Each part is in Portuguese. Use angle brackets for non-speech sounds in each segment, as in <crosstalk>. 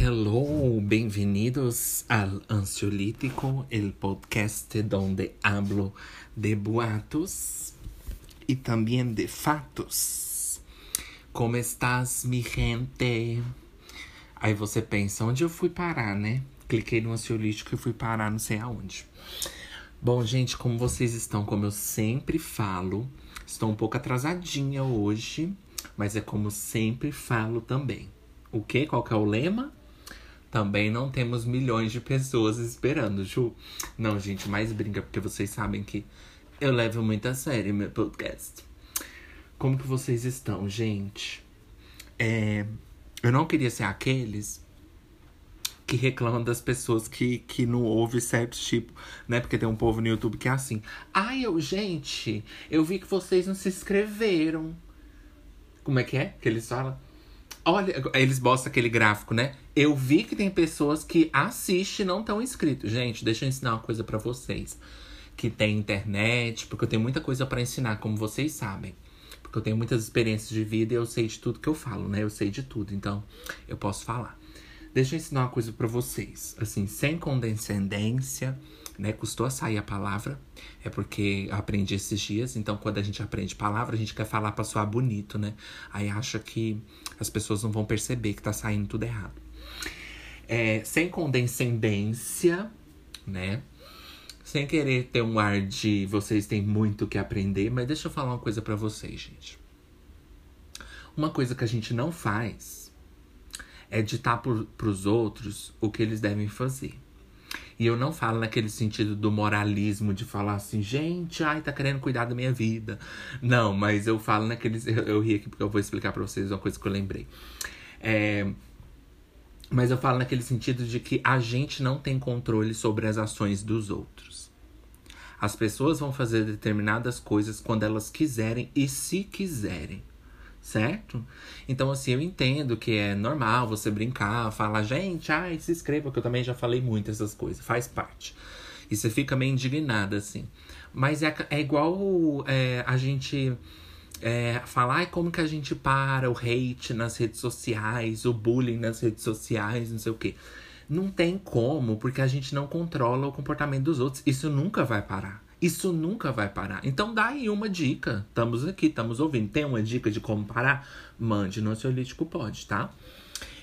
Hello, bem-vindos ao Ansiolítico, el podcast donde hablo de boatos e também de fatos. Como estás, mi gente? Aí você pensa, onde eu fui parar, né? Cliquei no ansiolítico e fui parar não sei aonde. Bom, gente, como vocês estão? Como eu sempre falo, estou um pouco atrasadinha hoje, mas é como sempre falo também. O que? Qual que é o lema? Também não temos milhões de pessoas esperando, Ju. Não, gente, mais brinca, porque vocês sabem que eu levo muito a sério meu podcast. Como que vocês estão, gente? É, eu não queria ser aqueles que reclamam das pessoas que, que não ouvem certo tipo, né? Porque tem um povo no YouTube que é assim. Ai, eu, gente, eu vi que vocês não se inscreveram. Como é que é que eles falam? Olha, eles mostram aquele gráfico, né? Eu vi que tem pessoas que assistem e não estão inscritos. Gente, deixa eu ensinar uma coisa para vocês. Que tem internet, porque eu tenho muita coisa para ensinar, como vocês sabem. Porque eu tenho muitas experiências de vida e eu sei de tudo que eu falo, né? Eu sei de tudo, então eu posso falar. Deixa eu ensinar uma coisa para vocês, assim, sem condescendência, né? Custou a sair a palavra, é porque eu aprendi esses dias. Então, quando a gente aprende palavra, a gente quer falar pra soar bonito, né? Aí acha que as pessoas não vão perceber que tá saindo tudo errado. É, sem condescendência, né? Sem querer ter um ar de vocês têm muito que aprender, mas deixa eu falar uma coisa para vocês, gente. Uma coisa que a gente não faz é ditar pro, pros outros o que eles devem fazer. E eu não falo naquele sentido do moralismo de falar assim, gente, ai, tá querendo cuidar da minha vida. Não, mas eu falo naquele. Eu, eu ri aqui porque eu vou explicar pra vocês uma coisa que eu lembrei. É, mas eu falo naquele sentido de que a gente não tem controle sobre as ações dos outros. As pessoas vão fazer determinadas coisas quando elas quiserem e se quiserem certo? Então, assim, eu entendo que é normal você brincar, falar, gente, ai, se inscreva, que eu também já falei muito essas coisas, faz parte. E você fica meio indignada, assim. Mas é, é igual é, a gente é, falar ai, como que a gente para o hate nas redes sociais, o bullying nas redes sociais, não sei o quê. Não tem como, porque a gente não controla o comportamento dos outros. Isso nunca vai parar. Isso nunca vai parar. Então dá aí uma dica. Estamos aqui, estamos ouvindo. Tem uma dica de como parar? Mande no ansiolítico pode, tá?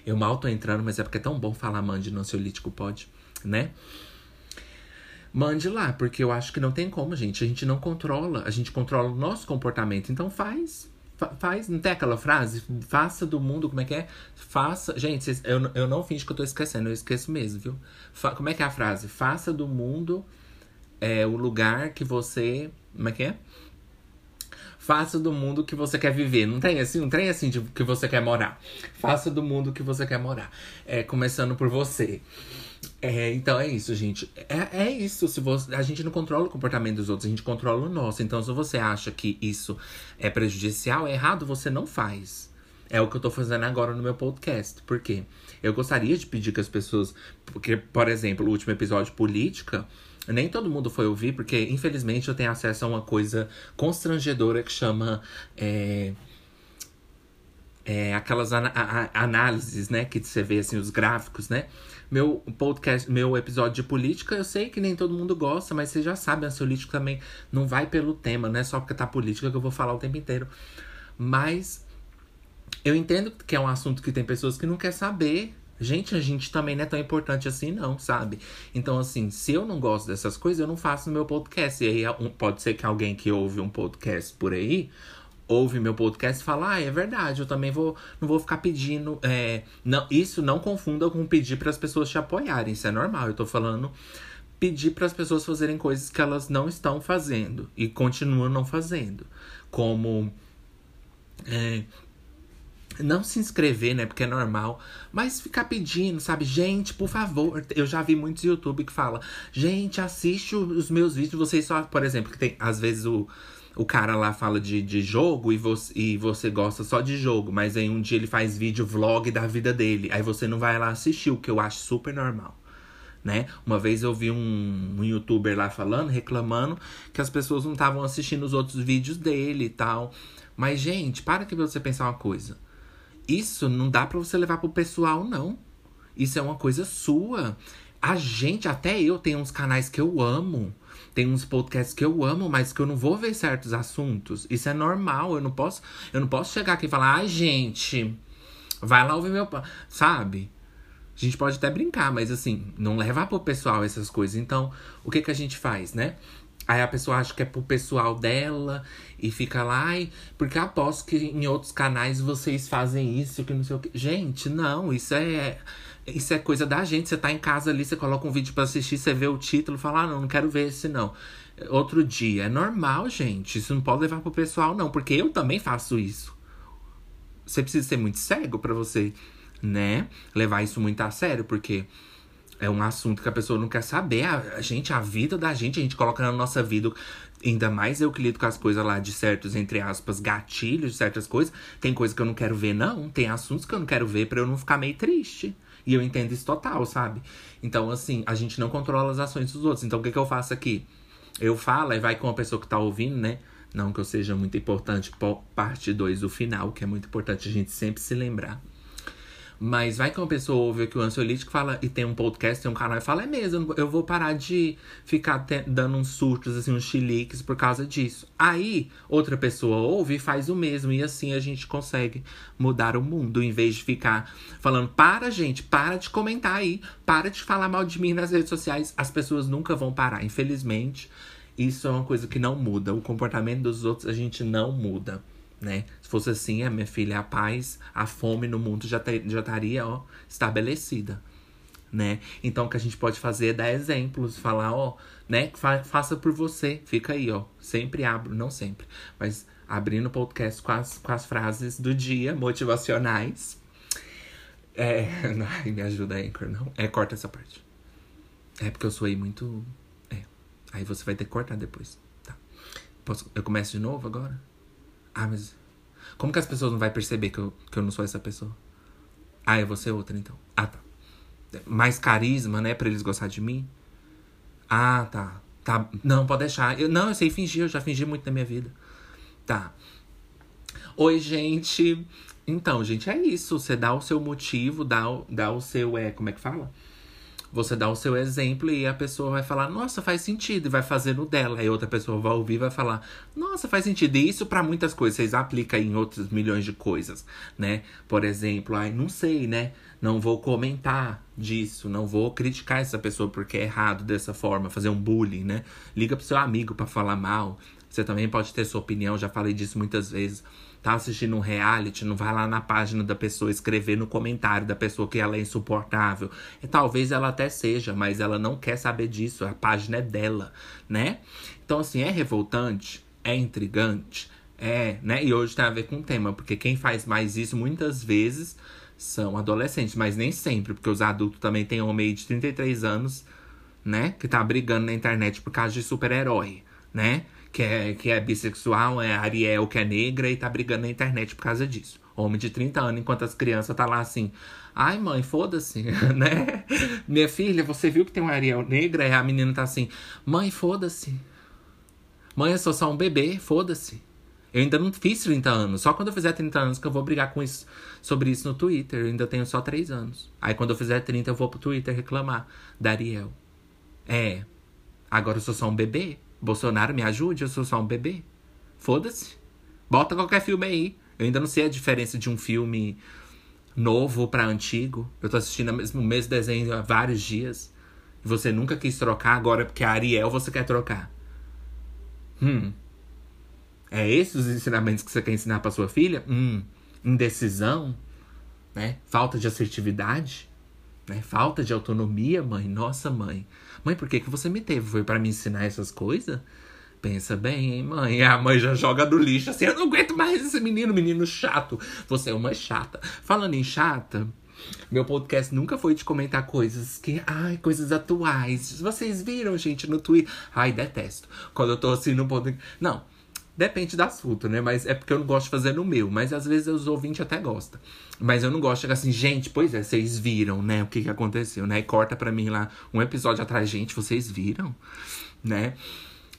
Eu mal tô entrando, mas é porque é tão bom falar mande no ansiolítico pode, né? Mande lá, porque eu acho que não tem como, gente. A gente não controla, a gente controla o nosso comportamento. Então faz. faz, não tem aquela frase? Faça do mundo, como é que é? Faça. Gente, eu, eu não finge que eu tô esquecendo, eu esqueço mesmo, viu? Fa, como é que é a frase? Faça do mundo é o lugar que você. Como é que é? Faça do mundo que você quer viver. Não tem assim, não tem assim de que você quer morar. Faça do mundo que você quer morar. É, começando por você. É, então é isso, gente. É, é isso. Se você, a gente não controla o comportamento dos outros, a gente controla o nosso. Então, se você acha que isso é prejudicial, é errado, você não faz. É o que eu tô fazendo agora no meu podcast. Por quê? Eu gostaria de pedir que as pessoas. Porque, por exemplo, o último episódio política nem todo mundo foi ouvir, porque infelizmente eu tenho acesso a uma coisa constrangedora que chama. É, é, aquelas an análises, né? Que você vê assim, os gráficos, né? Meu podcast, meu episódio de política, eu sei que nem todo mundo gosta, mas você já sabe, ansiolítico também não vai pelo tema, não é só porque tá política que eu vou falar o tempo inteiro. Mas eu entendo que é um assunto que tem pessoas que não quer saber, Gente, a gente também não é tão importante assim, não, sabe? Então, assim, se eu não gosto dessas coisas, eu não faço meu podcast. E aí pode ser que alguém que ouve um podcast por aí ouve meu podcast e fala, ah, é verdade, eu também vou, não vou ficar pedindo. É, não, isso não confunda com pedir para as pessoas te apoiarem. Isso é normal. Eu tô falando pedir para as pessoas fazerem coisas que elas não estão fazendo e continuam não fazendo. Como é, não se inscrever, né? Porque é normal. Mas ficar pedindo, sabe? Gente, por favor. Eu já vi muitos YouTube que fala, gente, assiste os meus vídeos. Vocês só, por exemplo, que tem às vezes o. O cara lá fala de, de jogo e você, e você gosta só de jogo, mas aí um dia ele faz vídeo vlog da vida dele. Aí você não vai lá assistir, o que eu acho super normal. Né? Uma vez eu vi um, um youtuber lá falando, reclamando que as pessoas não estavam assistindo os outros vídeos dele e tal. Mas, gente, para que você pensar uma coisa. Isso não dá para você levar pro pessoal, não. Isso é uma coisa sua. A gente, até eu, tem uns canais que eu amo. Tem uns podcasts que eu amo, mas que eu não vou ver certos assuntos. Isso é normal. Eu não posso, eu não posso chegar aqui e falar, ai, gente, vai lá ouvir meu. Sabe? A gente pode até brincar, mas assim, não levar pro pessoal essas coisas. Então, o que que a gente faz, né? Aí a pessoa acha que é pro pessoal dela e fica lá, ai, porque aposto que em outros canais vocês fazem isso, que não sei o que. Gente, não, isso é. Isso é coisa da gente. Você tá em casa ali, você coloca um vídeo para assistir, você vê o título e fala, ah, não, não quero ver esse não. Outro dia. É normal, gente. Isso não pode levar pro pessoal, não, porque eu também faço isso. Você precisa ser muito cego para você né? Levar isso muito a sério, porque é um assunto que a pessoa não quer saber. A, gente, a vida da gente, a gente coloca na nossa vida. Ainda mais eu que lido com as coisas lá de certos, entre aspas, gatilhos certas coisas. Tem coisa que eu não quero ver, não. Tem assuntos que eu não quero ver para eu não ficar meio triste. E eu entendo isso total, sabe? Então, assim, a gente não controla as ações dos outros. Então, o que, que eu faço aqui? Eu falo e vai com a pessoa que tá ouvindo, né? Não que eu seja muito importante, parte 2 do final, que é muito importante a gente sempre se lembrar. Mas vai que uma pessoa ouve que o ansiolítico fala e tem um podcast, tem um canal e fala, é mesmo, eu vou parar de ficar dando uns surtos, assim, uns chiliques por causa disso. Aí, outra pessoa ouve e faz o mesmo. E assim a gente consegue mudar o mundo, em vez de ficar falando, para, gente, para de comentar aí, para de falar mal de mim nas redes sociais. As pessoas nunca vão parar, infelizmente. Isso é uma coisa que não muda. O comportamento dos outros a gente não muda né? Se fosse assim, a minha filha, a paz, a fome no mundo já, ter, já estaria, ó, estabelecida, né? Então, o que a gente pode fazer é dar exemplos, falar, ó, né? Fa faça por você, fica aí, ó. Sempre abro, não sempre, mas abrindo o podcast com as, com as frases do dia motivacionais. É, <laughs> ai, me ajuda, Anchor, não. É, corta essa parte. É porque eu sou aí muito. É. Aí você vai ter que cortar depois. Tá. Posso, eu começo de novo agora? Ah, mas. Como que as pessoas não vão perceber que eu, que eu não sou essa pessoa? Ah, eu vou ser outra então. Ah, tá. Mais carisma, né? Pra eles gostar de mim? Ah, tá. Tá. Não, pode deixar. Eu, não, eu sei fingir, eu já fingi muito na minha vida. Tá. Oi, gente. Então, gente, é isso. Você dá o seu motivo, dá, o, dá o seu. É, como é que fala? Você dá o seu exemplo e a pessoa vai falar, nossa, faz sentido, e vai fazer no dela. Aí outra pessoa vai ouvir e vai falar, nossa, faz sentido. E isso para muitas coisas, vocês aplicam em outros milhões de coisas, né? Por exemplo, ai, não sei, né? Não vou comentar disso, não vou criticar essa pessoa porque é errado dessa forma, fazer um bullying, né? Liga pro seu amigo para falar mal. Você também pode ter sua opinião, já falei disso muitas vezes tá assistindo um reality, não vai lá na página da pessoa escrever no comentário da pessoa que ela é insuportável. E talvez ela até seja, mas ela não quer saber disso, a página é dela, né? Então, assim, é revoltante, é intrigante, é, né? E hoje tem a ver com o tema, porque quem faz mais isso muitas vezes são adolescentes, mas nem sempre, porque os adultos também têm homem de 33 anos, né? Que tá brigando na internet por causa de super-herói, né? Que é, que é bissexual, é Ariel que é negra e tá brigando na internet por causa disso. Homem de 30 anos, enquanto as crianças tá lá assim. Ai, mãe, foda-se, <laughs> né? Minha filha, você viu que tem uma Ariel negra? E a menina tá assim, mãe, foda-se. Mãe, eu sou só um bebê, foda-se. Eu ainda não fiz 30 anos. Só quando eu fizer 30 anos que eu vou brigar com isso, sobre isso no Twitter. Eu ainda tenho só 3 anos. Aí quando eu fizer 30, eu vou pro Twitter reclamar da Ariel. É. Agora eu sou só um bebê. Bolsonaro me ajude, eu sou só um bebê. Foda-se. Bota qualquer filme aí. Eu ainda não sei a diferença de um filme novo para antigo. Eu tô assistindo o mesmo, desenho há vários dias. E você nunca quis trocar, agora porque a Ariel você quer trocar. Hum. É esses os ensinamentos que você quer ensinar para sua filha? Hum. Indecisão, né? Falta de assertividade, né? Falta de autonomia, mãe. Nossa, mãe. Mãe, por que, que você me teve? Foi para me ensinar essas coisas? Pensa bem, hein, mãe? A mãe já joga do lixo assim. Eu não aguento mais esse menino, menino chato. Você é uma chata. Falando em chata, meu podcast nunca foi de comentar coisas que. Ai, coisas atuais. Vocês viram, gente, no Twitter? Ai, detesto. Quando eu tô assim no podcast. Não. Depende da fruta, né? Mas é porque eu não gosto de fazer no meu. Mas às vezes os ouvintes até gostam. Mas eu não gosto de chegar assim, gente, pois é, vocês viram, né? O que, que aconteceu, né? E corta pra mim lá um episódio atrás, gente, vocês viram, né?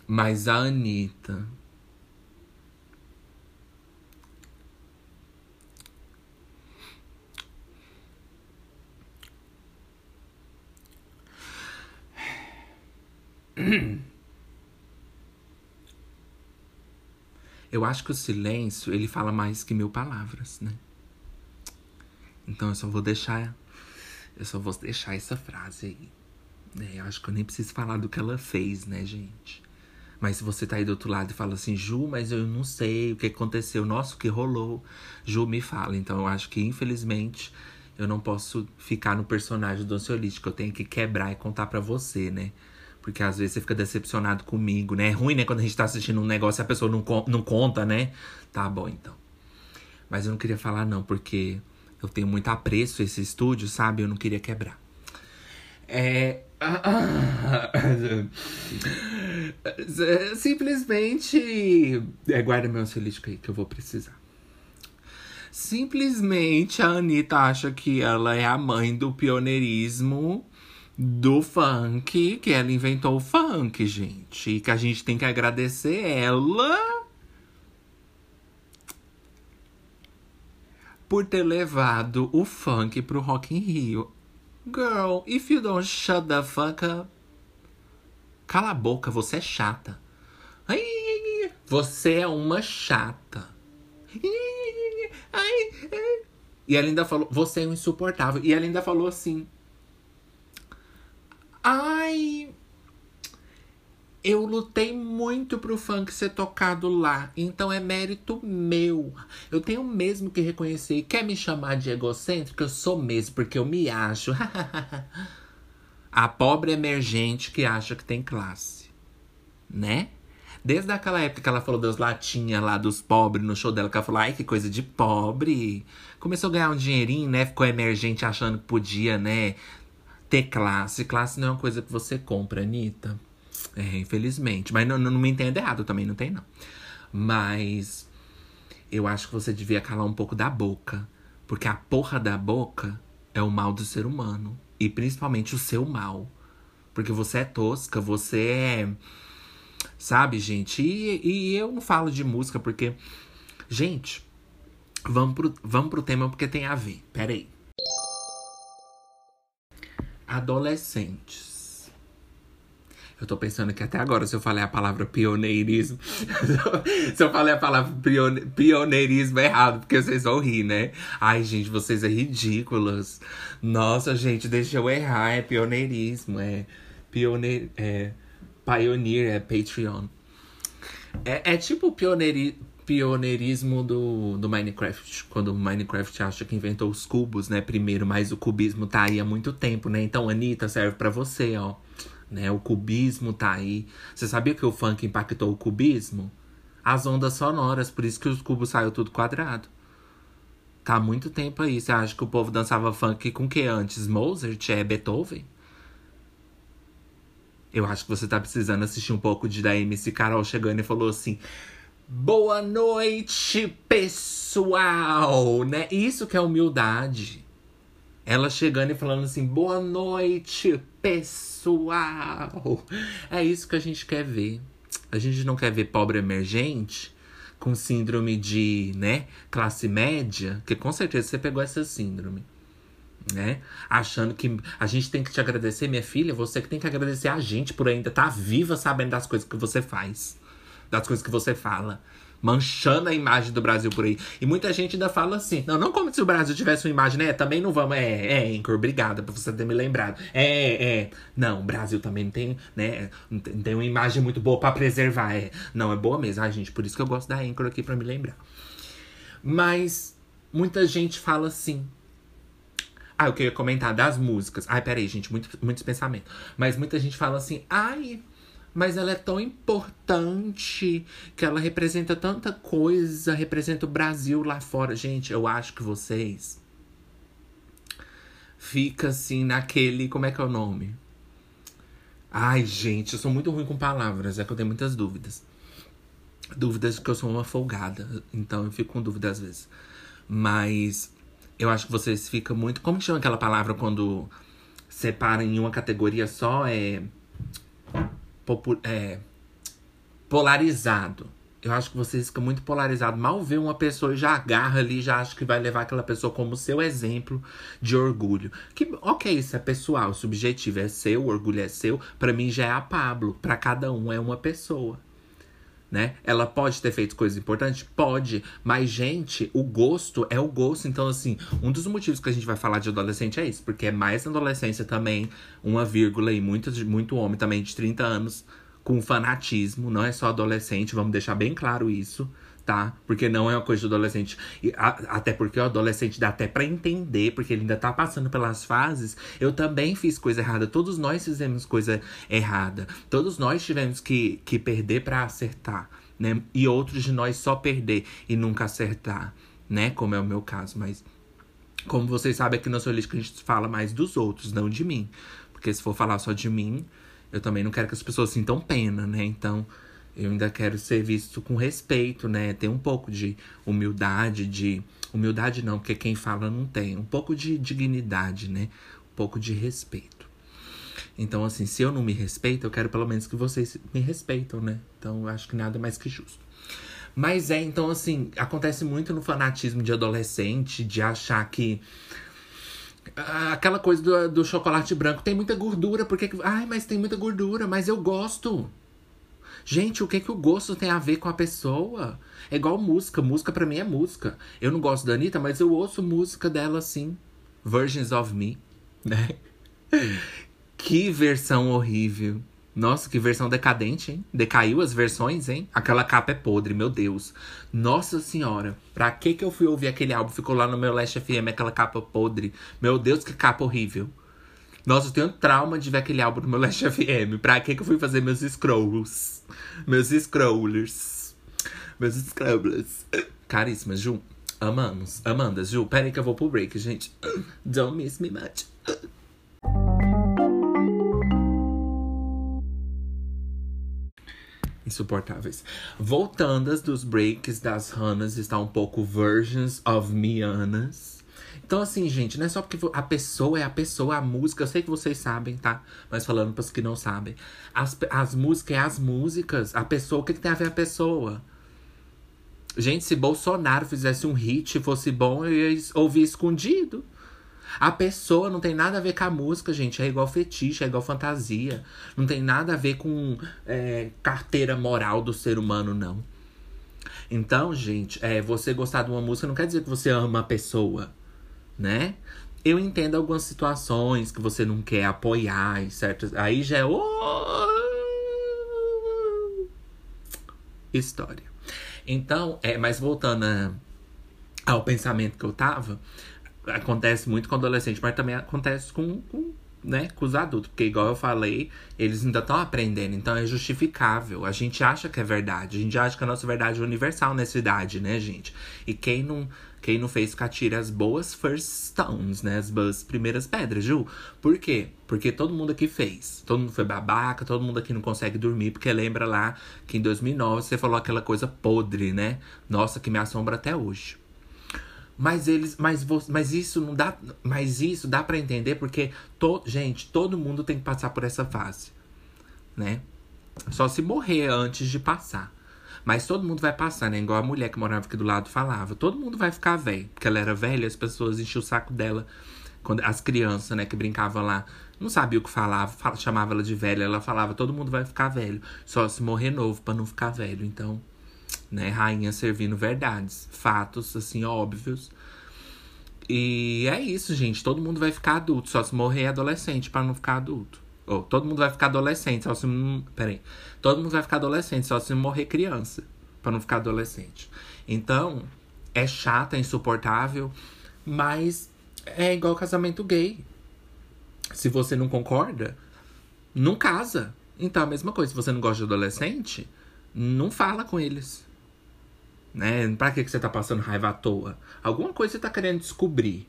Mas a Anitta. <clears throat> Eu acho que o silêncio, ele fala mais que mil palavras, né? Então eu só vou deixar. Eu só vou deixar essa frase aí. Né? Eu acho que eu nem preciso falar do que ela fez, né, gente? Mas se você tá aí do outro lado e fala assim, Ju, mas eu não sei o que aconteceu, nossa, o que rolou, Ju me fala. Então eu acho que, infelizmente, eu não posso ficar no personagem do ansiolítico. Eu tenho que quebrar e contar para você, né? Porque às vezes você fica decepcionado comigo, né? É ruim, né? Quando a gente tá assistindo um negócio e a pessoa não, não conta, né? Tá bom, então. Mas eu não queria falar, não, porque eu tenho muito apreço esse estúdio, sabe? Eu não queria quebrar. É. <laughs> Simplesmente. É, guarda meu ansiolítico aí que eu vou precisar. Simplesmente a Anitta acha que ela é a mãe do pioneirismo do funk, que ela inventou o funk, gente. E que a gente tem que agradecer ela por ter levado o funk pro Rock in Rio. Girl, if you don't shut the fuck up. Cala a boca, você é chata. Ai, você é uma chata. Ai, ai. E ela ainda falou, você é um insuportável. E ela ainda falou assim: Ai, eu lutei muito pro funk ser tocado lá, então é mérito meu. Eu tenho mesmo que reconhecer. Quer me chamar de egocêntrico? Eu sou mesmo, porque eu me acho. <laughs> A pobre emergente que acha que tem classe. Né? Desde aquela época que ela falou das latinhas lá dos pobres no show dela, que ela falou, ai, que coisa de pobre. Começou a ganhar um dinheirinho, né? Ficou emergente achando que podia, né? Ter classe. Classe não é uma coisa que você compra, Anitta. É, infelizmente. Mas não, não, me entenda errado, também não tem, não. Mas eu acho que você devia calar um pouco da boca. Porque a porra da boca é o mal do ser humano. E principalmente o seu mal. Porque você é tosca, você é. Sabe, gente? E, e eu não falo de música porque. Gente, vamos pro, vamos pro tema porque tem a ver. Pera aí adolescentes. Eu tô pensando que até agora, se eu falei a palavra pioneirismo, <laughs> se eu falei a palavra pioneirismo errado, porque vocês vão rir, né? Ai, gente, vocês é ridículas. Nossa, gente, deixa eu errar, é pioneirismo, é pioneir, é pioneer, é Patreon. É, é tipo pioneiri, pioneirismo do, do Minecraft. Quando o Minecraft acha que inventou os cubos, né? Primeiro, mas o cubismo tá aí há muito tempo, né? Então, Anitta, serve para você, ó. Né? O cubismo tá aí. Você sabia que o funk impactou o cubismo? As ondas sonoras, por isso que os cubos saiu tudo quadrado. Tá há muito tempo aí. Você acha que o povo dançava funk com que antes? Mozart? É Beethoven? Eu acho que você tá precisando assistir um pouco de da MC Carol chegando e falou assim: Boa noite, pessoal, né? Isso que é humildade. Ela chegando e falando assim: "Boa noite, pessoal". É isso que a gente quer ver. A gente não quer ver pobre emergente com síndrome de, né, classe média, que com certeza você pegou essa síndrome. Né? Achando que a gente tem que te agradecer, minha filha, você que tem que agradecer a gente por ainda estar tá viva sabendo das coisas que você faz das coisas que você fala. Manchando a imagem do Brasil por aí. E muita gente ainda fala assim: não, não como se o Brasil tivesse uma imagem, né? Também não vamos. É, é, Anchor, obrigada por você ter me lembrado. É, é. Não, o Brasil também não tem, né? Não tem uma imagem muito boa para preservar. É. Não, é boa mesmo. Ai, gente, por isso que eu gosto da Anchor aqui para me lembrar. Mas muita gente fala assim: ah, eu queria comentar das músicas. Ai, peraí, gente, muito, muitos pensamentos. Mas muita gente fala assim, ai, mas ela é tão importante que ela representa tanta coisa, representa o Brasil lá fora. Gente, eu acho que vocês fica assim naquele, como é que é o nome? Ai, gente, eu sou muito ruim com palavras, é que eu tenho muitas dúvidas. Dúvidas que eu sou uma folgada, então eu fico com dúvida às vezes. Mas eu acho que vocês ficam muito, como chama aquela palavra quando separa em uma categoria só? É é, polarizado. eu acho que vocês ficam muito polarizados. Mal vê uma pessoa e já agarra ali, já acha que vai levar aquela pessoa como seu exemplo de orgulho. Que, ok, isso é pessoal, subjetivo, é seu, orgulho é seu. Para mim já é a Pablo. Para cada um é uma pessoa. Né? Ela pode ter feito coisas importantes? Pode. Mas, gente, o gosto é o gosto. Então, assim, um dos motivos que a gente vai falar de adolescente é isso. Porque é mais na adolescência também, uma vírgula e muito, muito homem também de 30 anos com fanatismo, não é só adolescente, vamos deixar bem claro isso, tá? Porque não é uma coisa de adolescente. E, a, até porque o adolescente dá até para entender, porque ele ainda tá passando pelas fases. Eu também fiz coisa errada, todos nós fizemos coisa errada. Todos nós tivemos que, que perder para acertar, né? E outros de nós só perder e nunca acertar, né? Como é o meu caso, mas como vocês sabem aqui no Solístico a gente fala mais dos outros, não de mim. Porque se for falar só de mim, eu também não quero que as pessoas sintam pena, né? Então, eu ainda quero ser visto com respeito, né? Ter um pouco de humildade, de. Humildade não, porque quem fala não tem. Um pouco de dignidade, né? Um pouco de respeito. Então, assim, se eu não me respeito, eu quero pelo menos que vocês me respeitam, né? Então, eu acho que nada mais que justo. Mas é, então, assim, acontece muito no fanatismo de adolescente, de achar que aquela coisa do, do chocolate branco tem muita gordura, porque. Ai, mas tem muita gordura, mas eu gosto. Gente, o que que o gosto tem a ver com a pessoa? É igual música. Música para mim é música. Eu não gosto da Anitta, mas eu ouço música dela assim. Virgins of Me, né? <laughs> que versão horrível. Nossa, que versão decadente, hein? Decaiu as versões, hein? Aquela capa é podre, meu Deus. Nossa senhora, pra que que eu fui ouvir aquele álbum? Ficou lá no meu Last FM, aquela capa podre. Meu Deus, que capa horrível. Nossa, eu tenho trauma de ver aquele álbum no meu Last FM. Pra que que eu fui fazer meus scrolls? Meus scrollers. Meus scrollers. Caríssimas, Ju. Amamos. Amanda, Ju, pera aí que eu vou pro break, gente. Don't miss me much. insuportáveis. Voltandas dos breaks das Hanas está um pouco versions of Mianas. Então, assim, gente, não é só porque a pessoa é a pessoa, a música, eu sei que vocês sabem, tá? Mas falando para os que não sabem. As, as músicas é as músicas. A pessoa, o que, que tem a ver a pessoa? Gente, se Bolsonaro fizesse um hit e fosse bom, eu ia ouvir escondido. A pessoa não tem nada a ver com a música, gente. É igual fetiche, é igual fantasia. Não tem nada a ver com é, carteira moral do ser humano, não. Então, gente, é, você gostar de uma música não quer dizer que você ama a pessoa, né? Eu entendo algumas situações que você não quer apoiar e certas. Aí já é. História. Então, é, mas voltando a, ao pensamento que eu tava, acontece muito com adolescente, mas também acontece com, com, né, com os adultos. Porque, igual eu falei, eles ainda estão aprendendo, então é justificável. A gente acha que é verdade, a gente acha que a nossa verdade é universal nessa idade, né, gente? E quem não. Quem não fez catira as boas first stones, né? As boas primeiras pedras, Ju. Por quê? Porque todo mundo aqui fez. Todo mundo foi babaca, todo mundo aqui não consegue dormir. Porque lembra lá que em 2009 você falou aquela coisa podre, né? Nossa, que me assombra até hoje. Mas eles, mas, mas isso não dá, mas isso dá para entender porque to, gente, todo mundo tem que passar por essa fase, né? Só se morrer antes de passar. Mas todo mundo vai passar, né? Igual a mulher que morava aqui do lado falava. Todo mundo vai ficar velho. Porque ela era velha, as pessoas enchiam o saco dela. Quando, as crianças, né, que brincavam lá, não sabia o que falava, fala, chamava ela de velha. Ela falava, todo mundo vai ficar velho. Só se morrer novo para não ficar velho. Então, né? Rainha servindo verdades, fatos assim óbvios. E é isso, gente. Todo mundo vai ficar adulto, só se morrer adolescente para não ficar adulto. Ou todo mundo vai ficar adolescente, só se peraí. Todo mundo vai ficar adolescente, só se morrer criança, para não ficar adolescente. Então, é chato, é insuportável, mas é igual casamento gay. Se você não concorda, não casa. Então, a mesma coisa, se você não gosta de adolescente, não fala com eles. Né? Pra que, que você tá passando raiva à toa? Alguma coisa você tá querendo descobrir.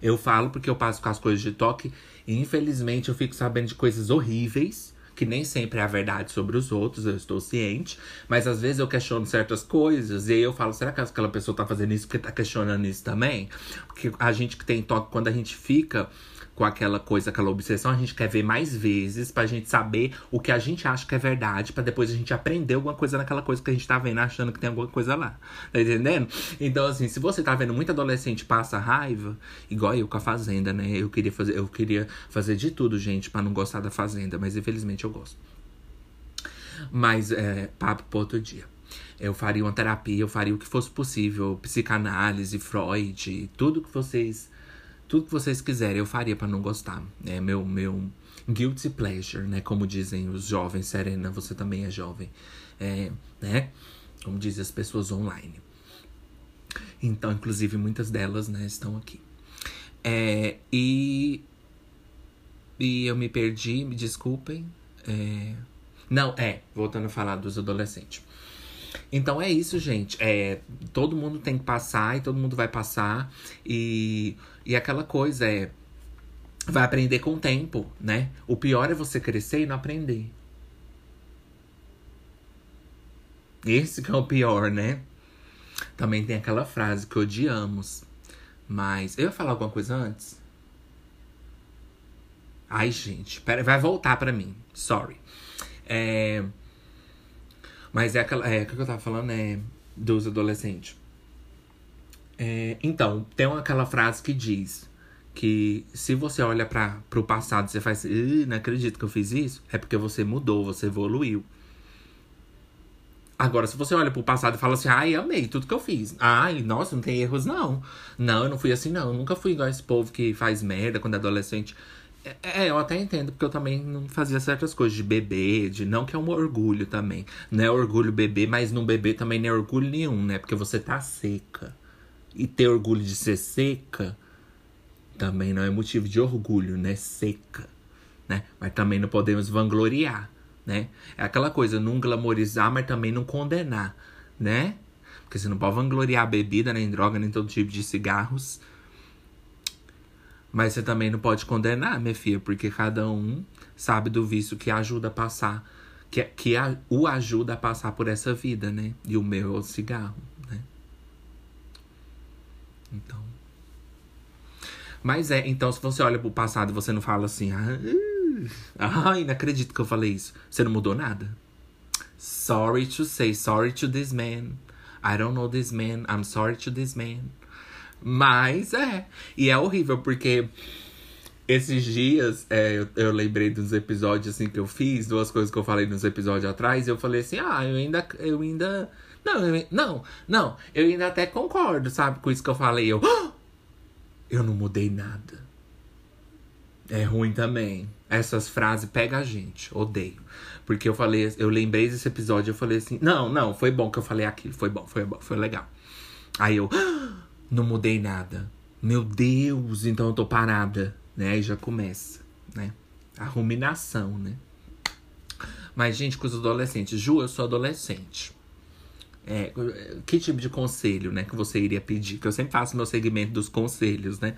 Eu falo porque eu passo com as coisas de toque e infelizmente eu fico sabendo de coisas horríveis, que nem sempre é a verdade sobre os outros, eu estou ciente, mas às vezes eu questiono certas coisas e aí eu falo, será que aquela pessoa tá fazendo isso porque tá questionando isso também? Porque a gente que tem toque, quando a gente fica com aquela coisa, aquela obsessão, a gente quer ver mais vezes pra gente saber o que a gente acha que é verdade, para depois a gente aprender alguma coisa naquela coisa que a gente tá vendo, achando que tem alguma coisa lá. Tá entendendo? Então, assim, se você tá vendo muito adolescente passa raiva, igual eu com a Fazenda, né? Eu queria fazer, eu queria fazer de tudo, gente, para não gostar da Fazenda, mas infelizmente eu gosto. Mas é papo pro outro dia. Eu faria uma terapia, eu faria o que fosse possível, psicanálise, Freud, tudo que vocês tudo que vocês quiserem eu faria para não gostar. É meu meu guilty pleasure, né? Como dizem os jovens. Serena, você também é jovem, é, né? Como dizem as pessoas online. Então, inclusive, muitas delas, né, estão aqui. É, e e eu me perdi, me desculpem. É, não, é, voltando a falar dos adolescentes. Então é isso, gente. É, todo mundo tem que passar e todo mundo vai passar. E, e aquela coisa é. Vai aprender com o tempo, né? O pior é você crescer e não aprender. Esse que é o pior, né? Também tem aquela frase que odiamos. Mas. Eu ia falar alguma coisa antes? Ai, gente. Pera, vai voltar pra mim. Sorry. É. Mas é aquela. É, que eu tava falando é dos adolescentes. É, então, tem aquela frase que diz que se você olha para o passado você faz não acredito que eu fiz isso, é porque você mudou, você evoluiu. Agora, se você olha pro passado e fala assim, ai, amei tudo que eu fiz. Ai, nossa, não tem erros, não. Não, eu não fui assim, não. Eu nunca fui igual esse povo que faz merda quando é adolescente. É, é, eu até entendo, porque eu também não fazia certas coisas de beber, de não que é um orgulho também. Não é orgulho beber, mas não beber também não é orgulho nenhum, né? Porque você tá seca. E ter orgulho de ser seca também não é motivo de orgulho, né? Seca, né? Mas também não podemos vangloriar, né? É aquela coisa, não glamorizar, mas também não condenar, né? Porque você não pode vangloriar bebida, nem droga, nem todo tipo de cigarros mas você também não pode condenar, minha filha, porque cada um sabe do vício que ajuda a passar, que, que a, o ajuda a passar por essa vida, né? E o meu é o cigarro, né? Então. Mas é, então se você olha pro passado e você não fala assim, ah, ai, não acredito que eu falei isso. Você não mudou nada. Sorry to say, sorry to this man. I don't know this man. I'm sorry to this man. Mas é. E é horrível, porque esses dias é, eu, eu, lembrei dos episódios assim que eu fiz, duas coisas que eu falei nos episódios atrás, e eu falei assim, ah, eu ainda. Eu ainda. Não, eu, não, não, eu ainda até concordo, sabe, com isso que eu falei. Eu, oh! eu não mudei nada. É ruim também. Essas frases pegam a gente, odeio. Porque eu falei, eu lembrei desse episódio, eu falei assim, não, não, foi bom que eu falei aquilo, foi bom, foi bom, foi legal. Aí eu, oh! Não mudei nada. Meu Deus, então eu tô parada, né? Aí já começa, né? A ruminação, né? Mas, gente, com os adolescentes. Ju, eu sou adolescente. É, que tipo de conselho, né, que você iria pedir? Que eu sempre faço meu segmento dos conselhos, né?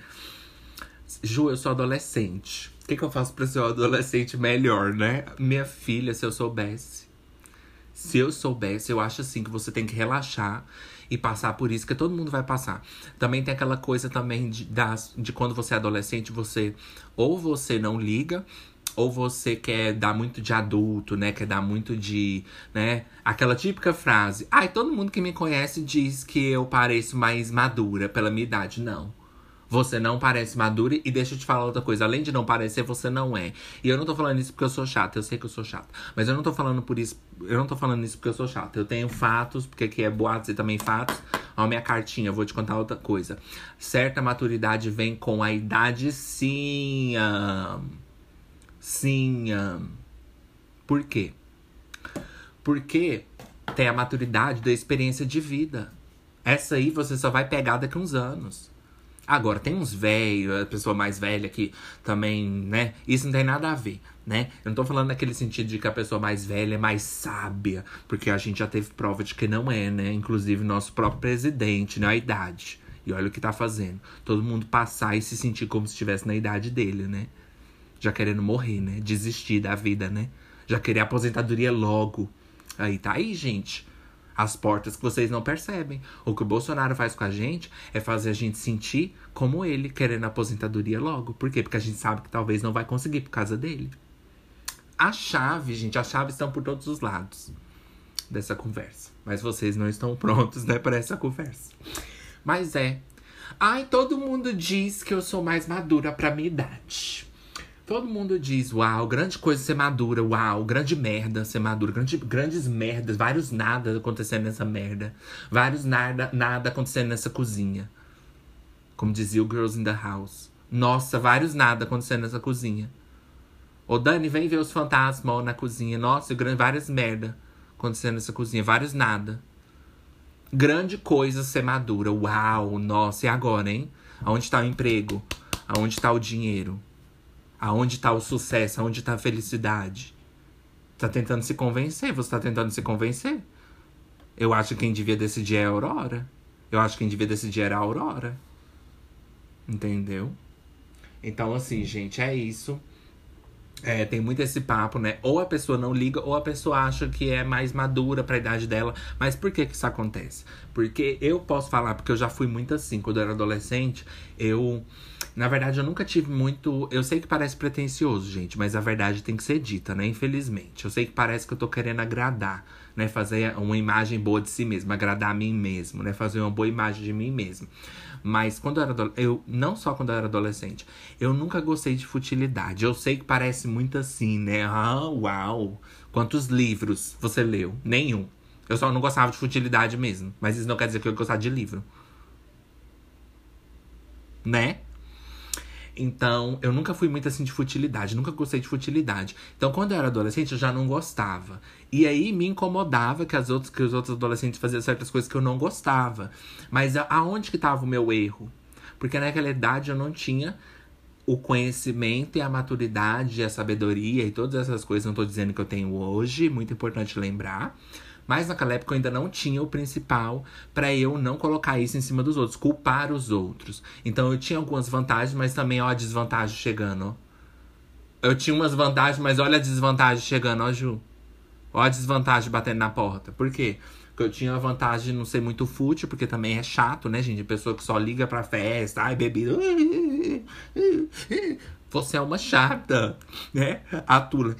Ju, eu sou adolescente. O que, que eu faço pra ser um adolescente melhor, né? Minha filha, se eu soubesse. Se eu soubesse, eu acho assim que você tem que relaxar e passar por isso, que todo mundo vai passar. Também tem aquela coisa também de, das, de quando você é adolescente, você ou você não liga, ou você quer dar muito de adulto, né? Quer dar muito de, né? Aquela típica frase. Ai, todo mundo que me conhece diz que eu pareço mais madura pela minha idade. Não. Você não parece madura e deixa eu te falar outra coisa. Além de não parecer, você não é. E eu não tô falando isso porque eu sou chata. Eu sei que eu sou chata. Mas eu não tô falando por isso. Eu não tô falando isso porque eu sou chata. Eu tenho fatos, porque aqui é boatos e também fatos. Ó, minha cartinha, eu vou te contar outra coisa. Certa maturidade vem com a idade, sim. Sim. Por quê? Porque tem a maturidade da experiência de vida. Essa aí você só vai pegar daqui uns anos. Agora, tem uns velhos, a pessoa mais velha que também, né? Isso não tem nada a ver, né? Eu não tô falando naquele sentido de que a pessoa mais velha é mais sábia, porque a gente já teve prova de que não é, né? Inclusive nosso próprio presidente, né? A idade. E olha o que tá fazendo. Todo mundo passar e se sentir como se estivesse na idade dele, né? Já querendo morrer, né? Desistir da vida, né? Já querer aposentadoria logo. Aí tá aí, gente. As portas que vocês não percebem. O que o Bolsonaro faz com a gente é fazer a gente sentir como ele, querendo aposentadoria logo. Por quê? Porque a gente sabe que talvez não vai conseguir por causa dele. A chave, gente, as chaves estão por todos os lados dessa conversa. Mas vocês não estão prontos, né, para essa conversa. Mas é. Ai, todo mundo diz que eu sou mais madura pra minha idade. Todo mundo diz, uau, grande coisa ser madura, uau, grande merda ser madura, grande, grandes merdas, vários nada acontecendo nessa merda. Vários nada, nada acontecendo nessa cozinha. Como dizia o Girls in the House. Nossa, vários nada acontecendo nessa cozinha. Ô Dani, vem ver os fantasmas na cozinha. Nossa, várias merda acontecendo nessa cozinha, vários nada. Grande coisa ser madura. Uau, nossa, e agora, hein? Aonde tá o emprego? Aonde tá o dinheiro? Aonde está o sucesso? Aonde está a felicidade? Tá tentando se convencer? Você tá tentando se convencer? Eu acho que quem devia decidir é a Aurora. Eu acho que quem devia decidir era a Aurora. Entendeu? Então, assim, gente, é isso. É, tem muito esse papo, né? Ou a pessoa não liga, ou a pessoa acha que é mais madura pra idade dela. Mas por que que isso acontece? Porque eu posso falar, porque eu já fui muito assim. Quando eu era adolescente, eu na verdade, eu nunca tive muito. Eu sei que parece pretencioso, gente, mas a verdade tem que ser dita, né? Infelizmente. Eu sei que parece que eu tô querendo agradar, né? Fazer uma imagem boa de si mesmo, agradar a mim mesmo, né? Fazer uma boa imagem de mim mesmo. Mas quando eu era eu não só quando eu era adolescente, eu nunca gostei de futilidade. Eu sei que parece muito assim, né? Ah, uau! Quantos livros você leu? Nenhum. Eu só não gostava de futilidade mesmo. Mas isso não quer dizer que eu gostava de livro. Né? Então, eu nunca fui muito assim de futilidade, nunca gostei de futilidade. Então, quando eu era adolescente, eu já não gostava. E aí me incomodava que, as outros, que os outros adolescentes faziam certas coisas que eu não gostava. Mas aonde que estava o meu erro? Porque naquela idade eu não tinha o conhecimento e a maturidade, a sabedoria e todas essas coisas, não estou dizendo que eu tenho hoje, muito importante lembrar. Mas naquela época eu ainda não tinha o principal para eu não colocar isso em cima dos outros, culpar os outros. Então eu tinha algumas vantagens, mas também ó a desvantagem chegando. Eu tinha umas vantagens, mas olha a desvantagem chegando, ó Ju. Ó a desvantagem batendo na porta. Por quê? Porque eu tinha a vantagem de não ser muito fútil, porque também é chato, né, gente? Pessoa que só liga pra festa, ai, bebida. Você é uma chata, né? A Tula.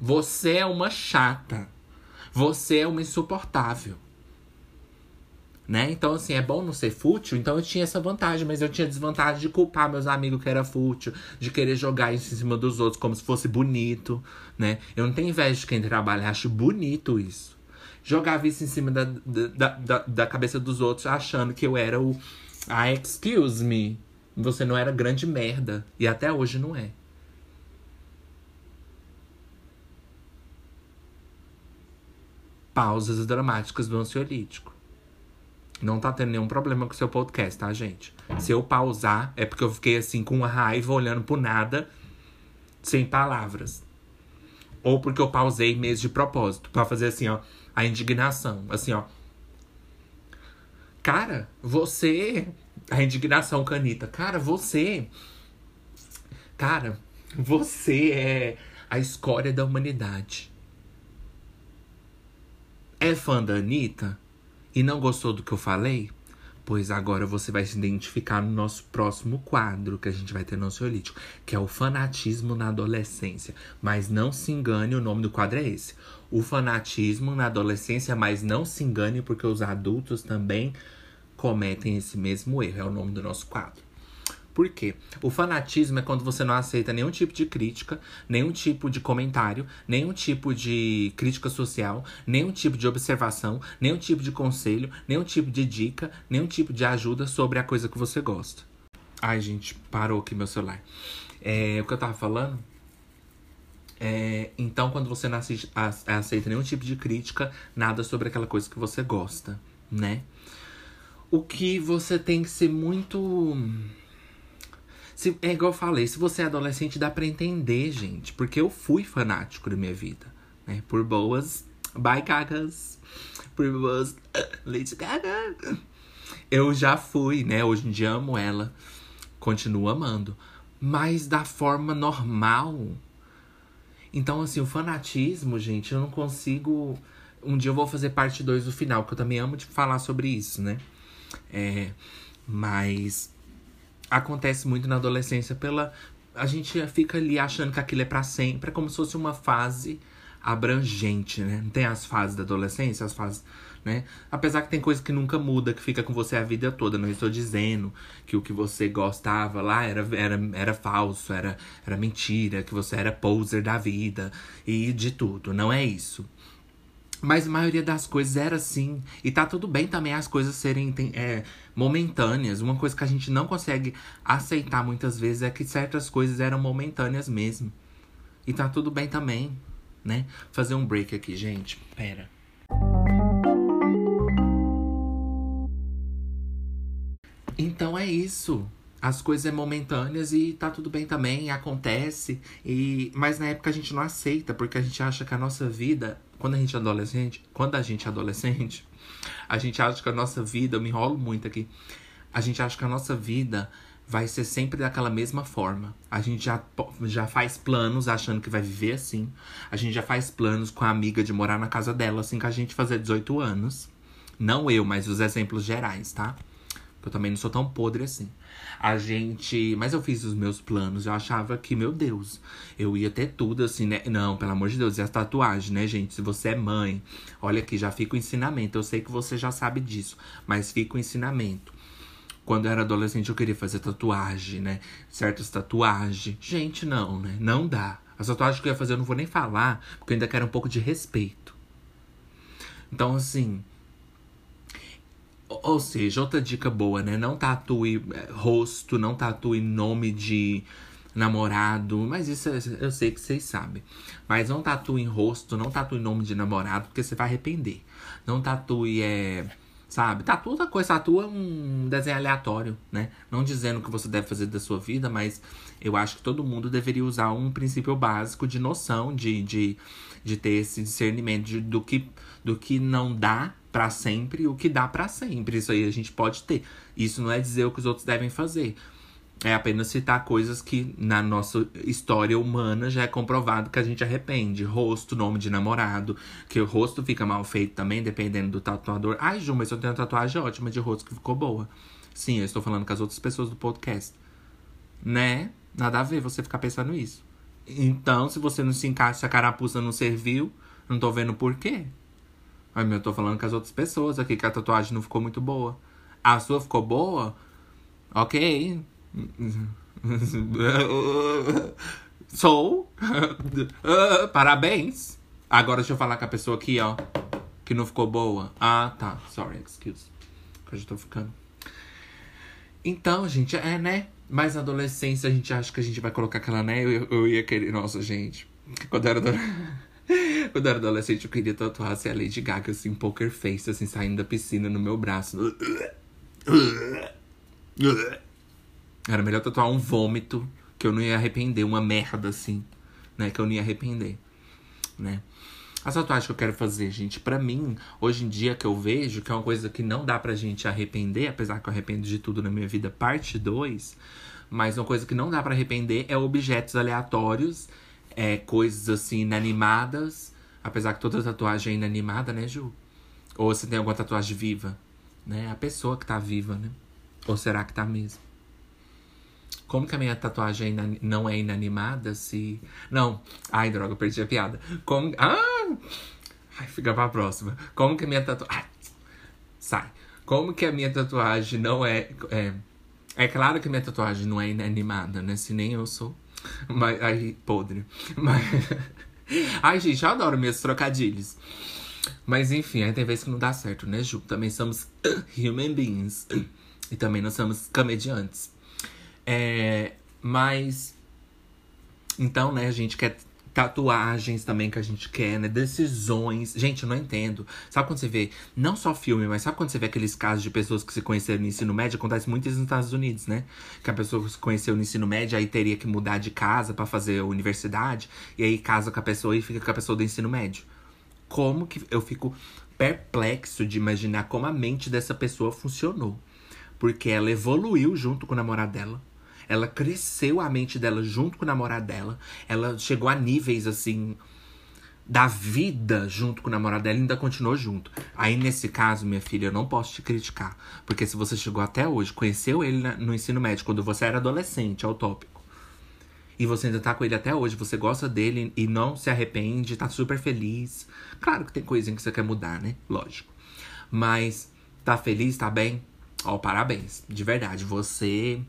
Você é uma chata. Você é uma insuportável. Né? Então, assim, é bom não ser fútil. Então, eu tinha essa vantagem, mas eu tinha desvantagem de culpar meus amigos que era fútil, de querer jogar isso em cima dos outros como se fosse bonito, né? Eu não tenho inveja de quem trabalha, acho bonito isso. Jogava isso em cima da, da, da, da cabeça dos outros, achando que eu era o. Ah, excuse me. Você não era grande merda. E até hoje não é. Pausas dramáticas do ansiolítico. Não tá tendo nenhum problema com o seu podcast, tá, gente? Se eu pausar, é porque eu fiquei assim com raiva olhando pro nada, sem palavras. Ou porque eu pausei mesmo de propósito, para fazer assim, ó, a indignação. Assim, ó. Cara, você a indignação canita. Cara, você. Cara, você é a escória da humanidade. É fã da Anitta? E não gostou do que eu falei? Pois agora você vai se identificar no nosso próximo quadro que a gente vai ter no ansiolítico, que é o fanatismo na adolescência. Mas não se engane, o nome do quadro é esse. O fanatismo na adolescência, mas não se engane, porque os adultos também cometem esse mesmo erro. É o nome do nosso quadro. Por quê? O fanatismo é quando você não aceita nenhum tipo de crítica, nenhum tipo de comentário, nenhum tipo de crítica social, nenhum tipo de observação, nenhum tipo de conselho, nenhum tipo de dica, nenhum tipo de ajuda sobre a coisa que você gosta. Ai, gente, parou aqui meu celular. É, o que eu tava falando? É, então, quando você não aceita nenhum tipo de crítica, nada sobre aquela coisa que você gosta, né? O que você tem que ser muito. Se, é igual eu falei, se você é adolescente, dá pra entender, gente. Porque eu fui fanático da minha vida. Né? Por boas. Bye, cagas. Por boas. <laughs> Lady Gaga. Eu já fui, né? Hoje em dia amo ela. Continuo amando. Mas da forma normal. Então, assim, o fanatismo, gente, eu não consigo Um dia eu vou fazer parte 2 do final, que eu também amo de falar sobre isso, né? É, mas acontece muito na adolescência pela. A gente fica ali achando que aquilo é para sempre, é como se fosse uma fase abrangente, né? Não tem as fases da adolescência, as fases, né? Apesar que tem coisa que nunca muda, que fica com você a vida toda. Não estou dizendo que o que você gostava lá era, era, era falso, era, era mentira, que você era poser da vida e de tudo. Não é isso. Mas a maioria das coisas era assim. E tá tudo bem também as coisas serem é, momentâneas. Uma coisa que a gente não consegue aceitar muitas vezes é que certas coisas eram momentâneas mesmo. E tá tudo bem também, né? Fazer um break aqui, gente. Pera. Então é isso as coisas é momentâneas e tá tudo bem também, acontece. E mas na época a gente não aceita, porque a gente acha que a nossa vida, quando a gente é adolescente, quando a gente é adolescente, a gente acha que a nossa vida, eu me enrolo muito aqui. A gente acha que a nossa vida vai ser sempre daquela mesma forma. A gente já, já faz planos achando que vai viver assim. A gente já faz planos com a amiga de morar na casa dela assim que a gente fazer 18 anos. Não eu, mas os exemplos gerais, tá? Eu também não sou tão podre assim. A gente. Mas eu fiz os meus planos. Eu achava que, meu Deus, eu ia ter tudo assim, né? Não, pelo amor de Deus, e as tatuagens, né, gente? Se você é mãe, olha aqui, já fica o ensinamento. Eu sei que você já sabe disso, mas fica o ensinamento. Quando eu era adolescente, eu queria fazer tatuagem, né? Certas tatuagens. Gente, não, né? Não dá. As tatuagens que eu ia fazer eu não vou nem falar, porque eu ainda quero um pouco de respeito. Então, assim, ou seja, outra dica boa, né? Não tatue é, rosto, não tatue nome de namorado. Mas isso eu sei que vocês sabem. Mas não tatue rosto, não tatue nome de namorado, porque você vai arrepender. Não tatue, é. Sabe? Tatua outra coisa, tatua um desenho aleatório, né? Não dizendo o que você deve fazer da sua vida, mas eu acho que todo mundo deveria usar um princípio básico de noção, de, de, de ter esse discernimento de, do, que, do que não dá para sempre o que dá para sempre. Isso aí a gente pode ter. Isso não é dizer o que os outros devem fazer. É apenas citar coisas que na nossa história humana já é comprovado que a gente arrepende. Rosto, nome de namorado. Que o rosto fica mal feito também, dependendo do tatuador. Ai, Ju, mas eu tenho uma tatuagem ótima de rosto que ficou boa. Sim, eu estou falando com as outras pessoas do podcast. Né? Nada a ver você ficar pensando isso. Então, se você não se encaixa, a carapuça não serviu, não tô vendo por quê. Mas eu tô falando com as outras pessoas aqui que a tatuagem não ficou muito boa. A sua ficou boa? Ok. <laughs> Sou. <laughs> Parabéns. Agora deixa eu falar com a pessoa aqui, ó. Que não ficou boa. Ah, tá. Sorry, excuse. Que eu já tô ficando. Então, gente, é, né? Mas na adolescência a gente acha que a gente vai colocar aquela, né? Eu, eu ia querer. Nossa, gente. Quando eu era adolescente. <laughs> Quando eu era adolescente, eu queria tatuar assim, a Lady Gaga, assim, poker face, assim, saindo da piscina no meu braço. Era melhor tatuar um vômito, que eu não ia arrepender, uma merda, assim, né? Que eu não ia arrepender, né? A tatuagem que eu quero fazer, gente, para mim, hoje em dia que eu vejo que é uma coisa que não dá pra gente arrepender, apesar que eu arrependo de tudo na minha vida, parte 2. Mas uma coisa que não dá para arrepender é objetos aleatórios é, coisas assim inanimadas. Apesar que toda tatuagem é inanimada, né, Ju? Ou você tem alguma tatuagem viva, né? A pessoa que tá viva, né? Ou será que tá mesmo? Como que a minha tatuagem é não é inanimada se. Não. Ai, droga, perdi a piada. Como. Ah! Ai, fica pra próxima. Como que a minha tatuagem. Sai. Como que a minha tatuagem não é, é. É claro que a minha tatuagem não é inanimada, né? Se nem eu sou. Mas, ai, podre. Mas. ai, gente, eu adoro meus trocadilhos. Mas enfim, aí tem vezes que não dá certo, né, Ju? Também somos <coughs> human beings. e também não somos comediantes. É, mas. Então, né, a gente quer tatuagens também que a gente quer, né? Decisões. Gente, eu não entendo. Sabe quando você vê, não só filme, mas sabe quando você vê aqueles casos de pessoas que se conheceram no ensino médio? Acontece muito isso nos Estados Unidos, né? Que a pessoa se conheceu no ensino médio, aí teria que mudar de casa para fazer a universidade, e aí casa com a pessoa e fica com a pessoa do ensino médio. Como que eu fico perplexo de imaginar como a mente dessa pessoa funcionou. Porque ela evoluiu junto com o namorado dela. Ela cresceu a mente dela junto com o namorado dela. Ela chegou a níveis assim da vida junto com o namorado dela ainda continuou junto. Aí, nesse caso, minha filha, eu não posso te criticar. Porque se você chegou até hoje, conheceu ele no ensino médio, quando você era adolescente, é tópico. E você ainda tá com ele até hoje, você gosta dele e não se arrepende, tá super feliz. Claro que tem coisinha que você quer mudar, né? Lógico. Mas tá feliz, tá bem? Ó, parabéns. De verdade, você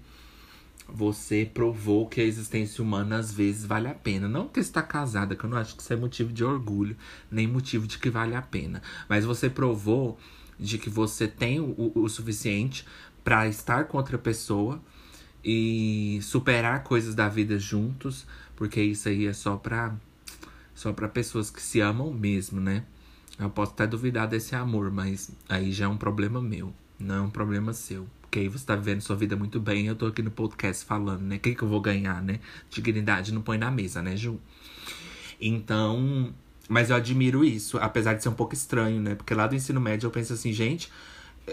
você provou que a existência humana às vezes vale a pena. Não que está casada, que eu não acho que isso é motivo de orgulho, nem motivo de que vale a pena. Mas você provou de que você tem o, o suficiente para estar com outra pessoa e superar coisas da vida juntos, porque isso aí é só para só para pessoas que se amam mesmo, né? Eu posso até duvidar desse amor, mas aí já é um problema meu, não é um problema seu. Porque aí você tá vivendo sua vida muito bem eu tô aqui no podcast falando, né? O que, que eu vou ganhar, né? Dignidade não põe na mesa, né, Ju? Então. Mas eu admiro isso, apesar de ser um pouco estranho, né? Porque lá do ensino médio eu penso assim, gente,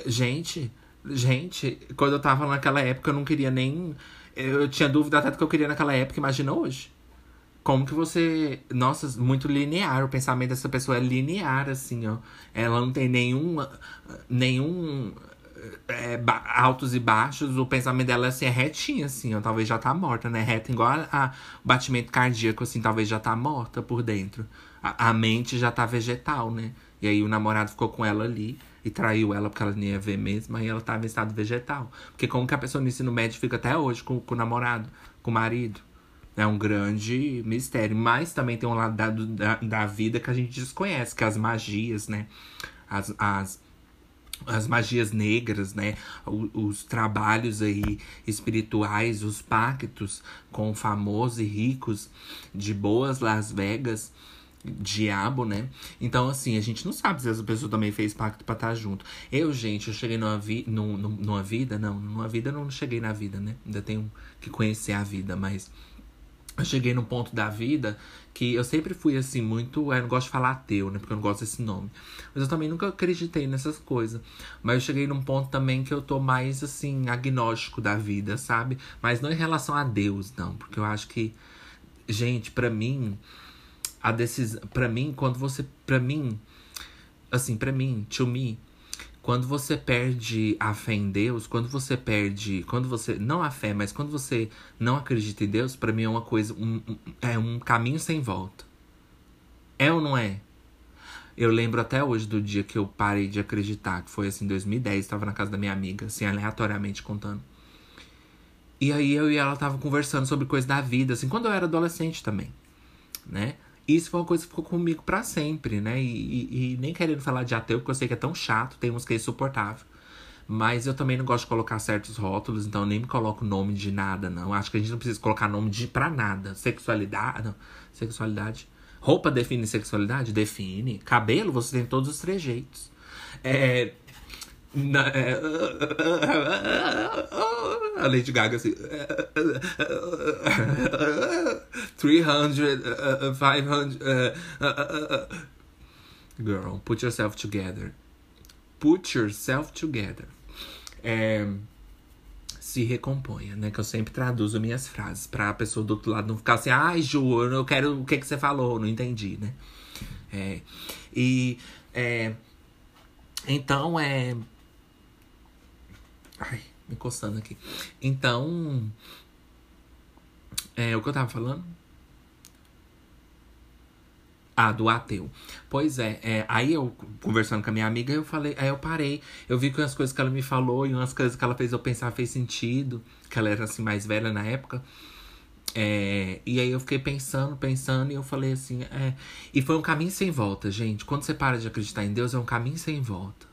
gente, gente, quando eu tava naquela época eu não queria nem. Eu tinha dúvida até do que eu queria naquela época, imagina hoje. Como que você. Nossa, muito linear. O pensamento dessa pessoa é linear, assim, ó. Ela não tem nenhum. Nenhum é, altos e baixos, o pensamento dela assim, é retinho, assim, ó, talvez já tá morta, né? Reta igual a, a batimento cardíaco, assim, talvez já tá morta por dentro. A, a, mente já tá vegetal, né? E aí o namorado ficou com ela ali e traiu ela porque ela nem ia ver mesmo, aí ela tava em estado vegetal. Porque como que a pessoa no ensino médio fica até hoje com, com o namorado, com o marido? É um grande mistério. Mas também tem um lado da, da, da vida que a gente desconhece, que é as magias, né? As, as as magias negras, né? Os, os, trabalhos aí espirituais, os pactos com famosos e ricos de boas Las Vegas, diabo, né? Então, assim, a gente não sabe se essa pessoa também fez pacto pra estar junto. Eu, gente, eu cheguei numa, vi numa, numa vida, não, numa vida não cheguei na vida, né? Ainda tenho que conhecer a vida, mas eu cheguei num ponto da vida que eu sempre fui assim, muito. Eu não gosto de falar ateu, né? Porque eu não gosto desse nome. Mas eu também nunca acreditei nessas coisas. Mas eu cheguei num ponto também que eu tô mais, assim, agnóstico da vida, sabe? Mas não em relação a Deus, não. Porque eu acho que. Gente, para mim. A decisão. para mim, quando você. para mim. Assim, para mim, to me quando você perde a fé em Deus, quando você perde, quando você não a fé, mas quando você não acredita em Deus, para mim é uma coisa, um, um, é um caminho sem volta. É ou não é? Eu lembro até hoje do dia que eu parei de acreditar, que foi assim em 2010, estava na casa da minha amiga, assim aleatoriamente contando. E aí eu e ela tava conversando sobre coisas da vida, assim, quando eu era adolescente também, né? Isso foi uma coisa que ficou comigo para sempre, né? E, e, e, nem querendo falar de ateu, porque eu sei que é tão chato, tem uns que é insuportável. Mas eu também não gosto de colocar certos rótulos, então nem me coloco nome de nada, não. Acho que a gente não precisa colocar nome de pra nada. Sexualidade, não. Sexualidade. Roupa define sexualidade? Define. Cabelo, você tem todos os trejeitos. É, na, é, <laughs> a Lady Gaga assim. <laughs> 300, 500. Girl, put yourself together. Put yourself together. É, se recomponha, né? Que eu sempre traduzo minhas frases pra pessoa do outro lado não ficar assim, ai, Ju, eu quero o que, que você falou, não entendi, né? É, e. É, então, é Ai, me coçando aqui. Então. É o que eu tava falando? Ah, do ateu. Pois é, é, aí eu conversando com a minha amiga, eu falei, aí eu parei, eu vi que as coisas que ela me falou e umas coisas que ela fez eu pensar fez sentido, que ela era assim mais velha na época. É, e aí eu fiquei pensando, pensando, e eu falei assim, é, e foi um caminho sem volta, gente. Quando você para de acreditar em Deus, é um caminho sem volta.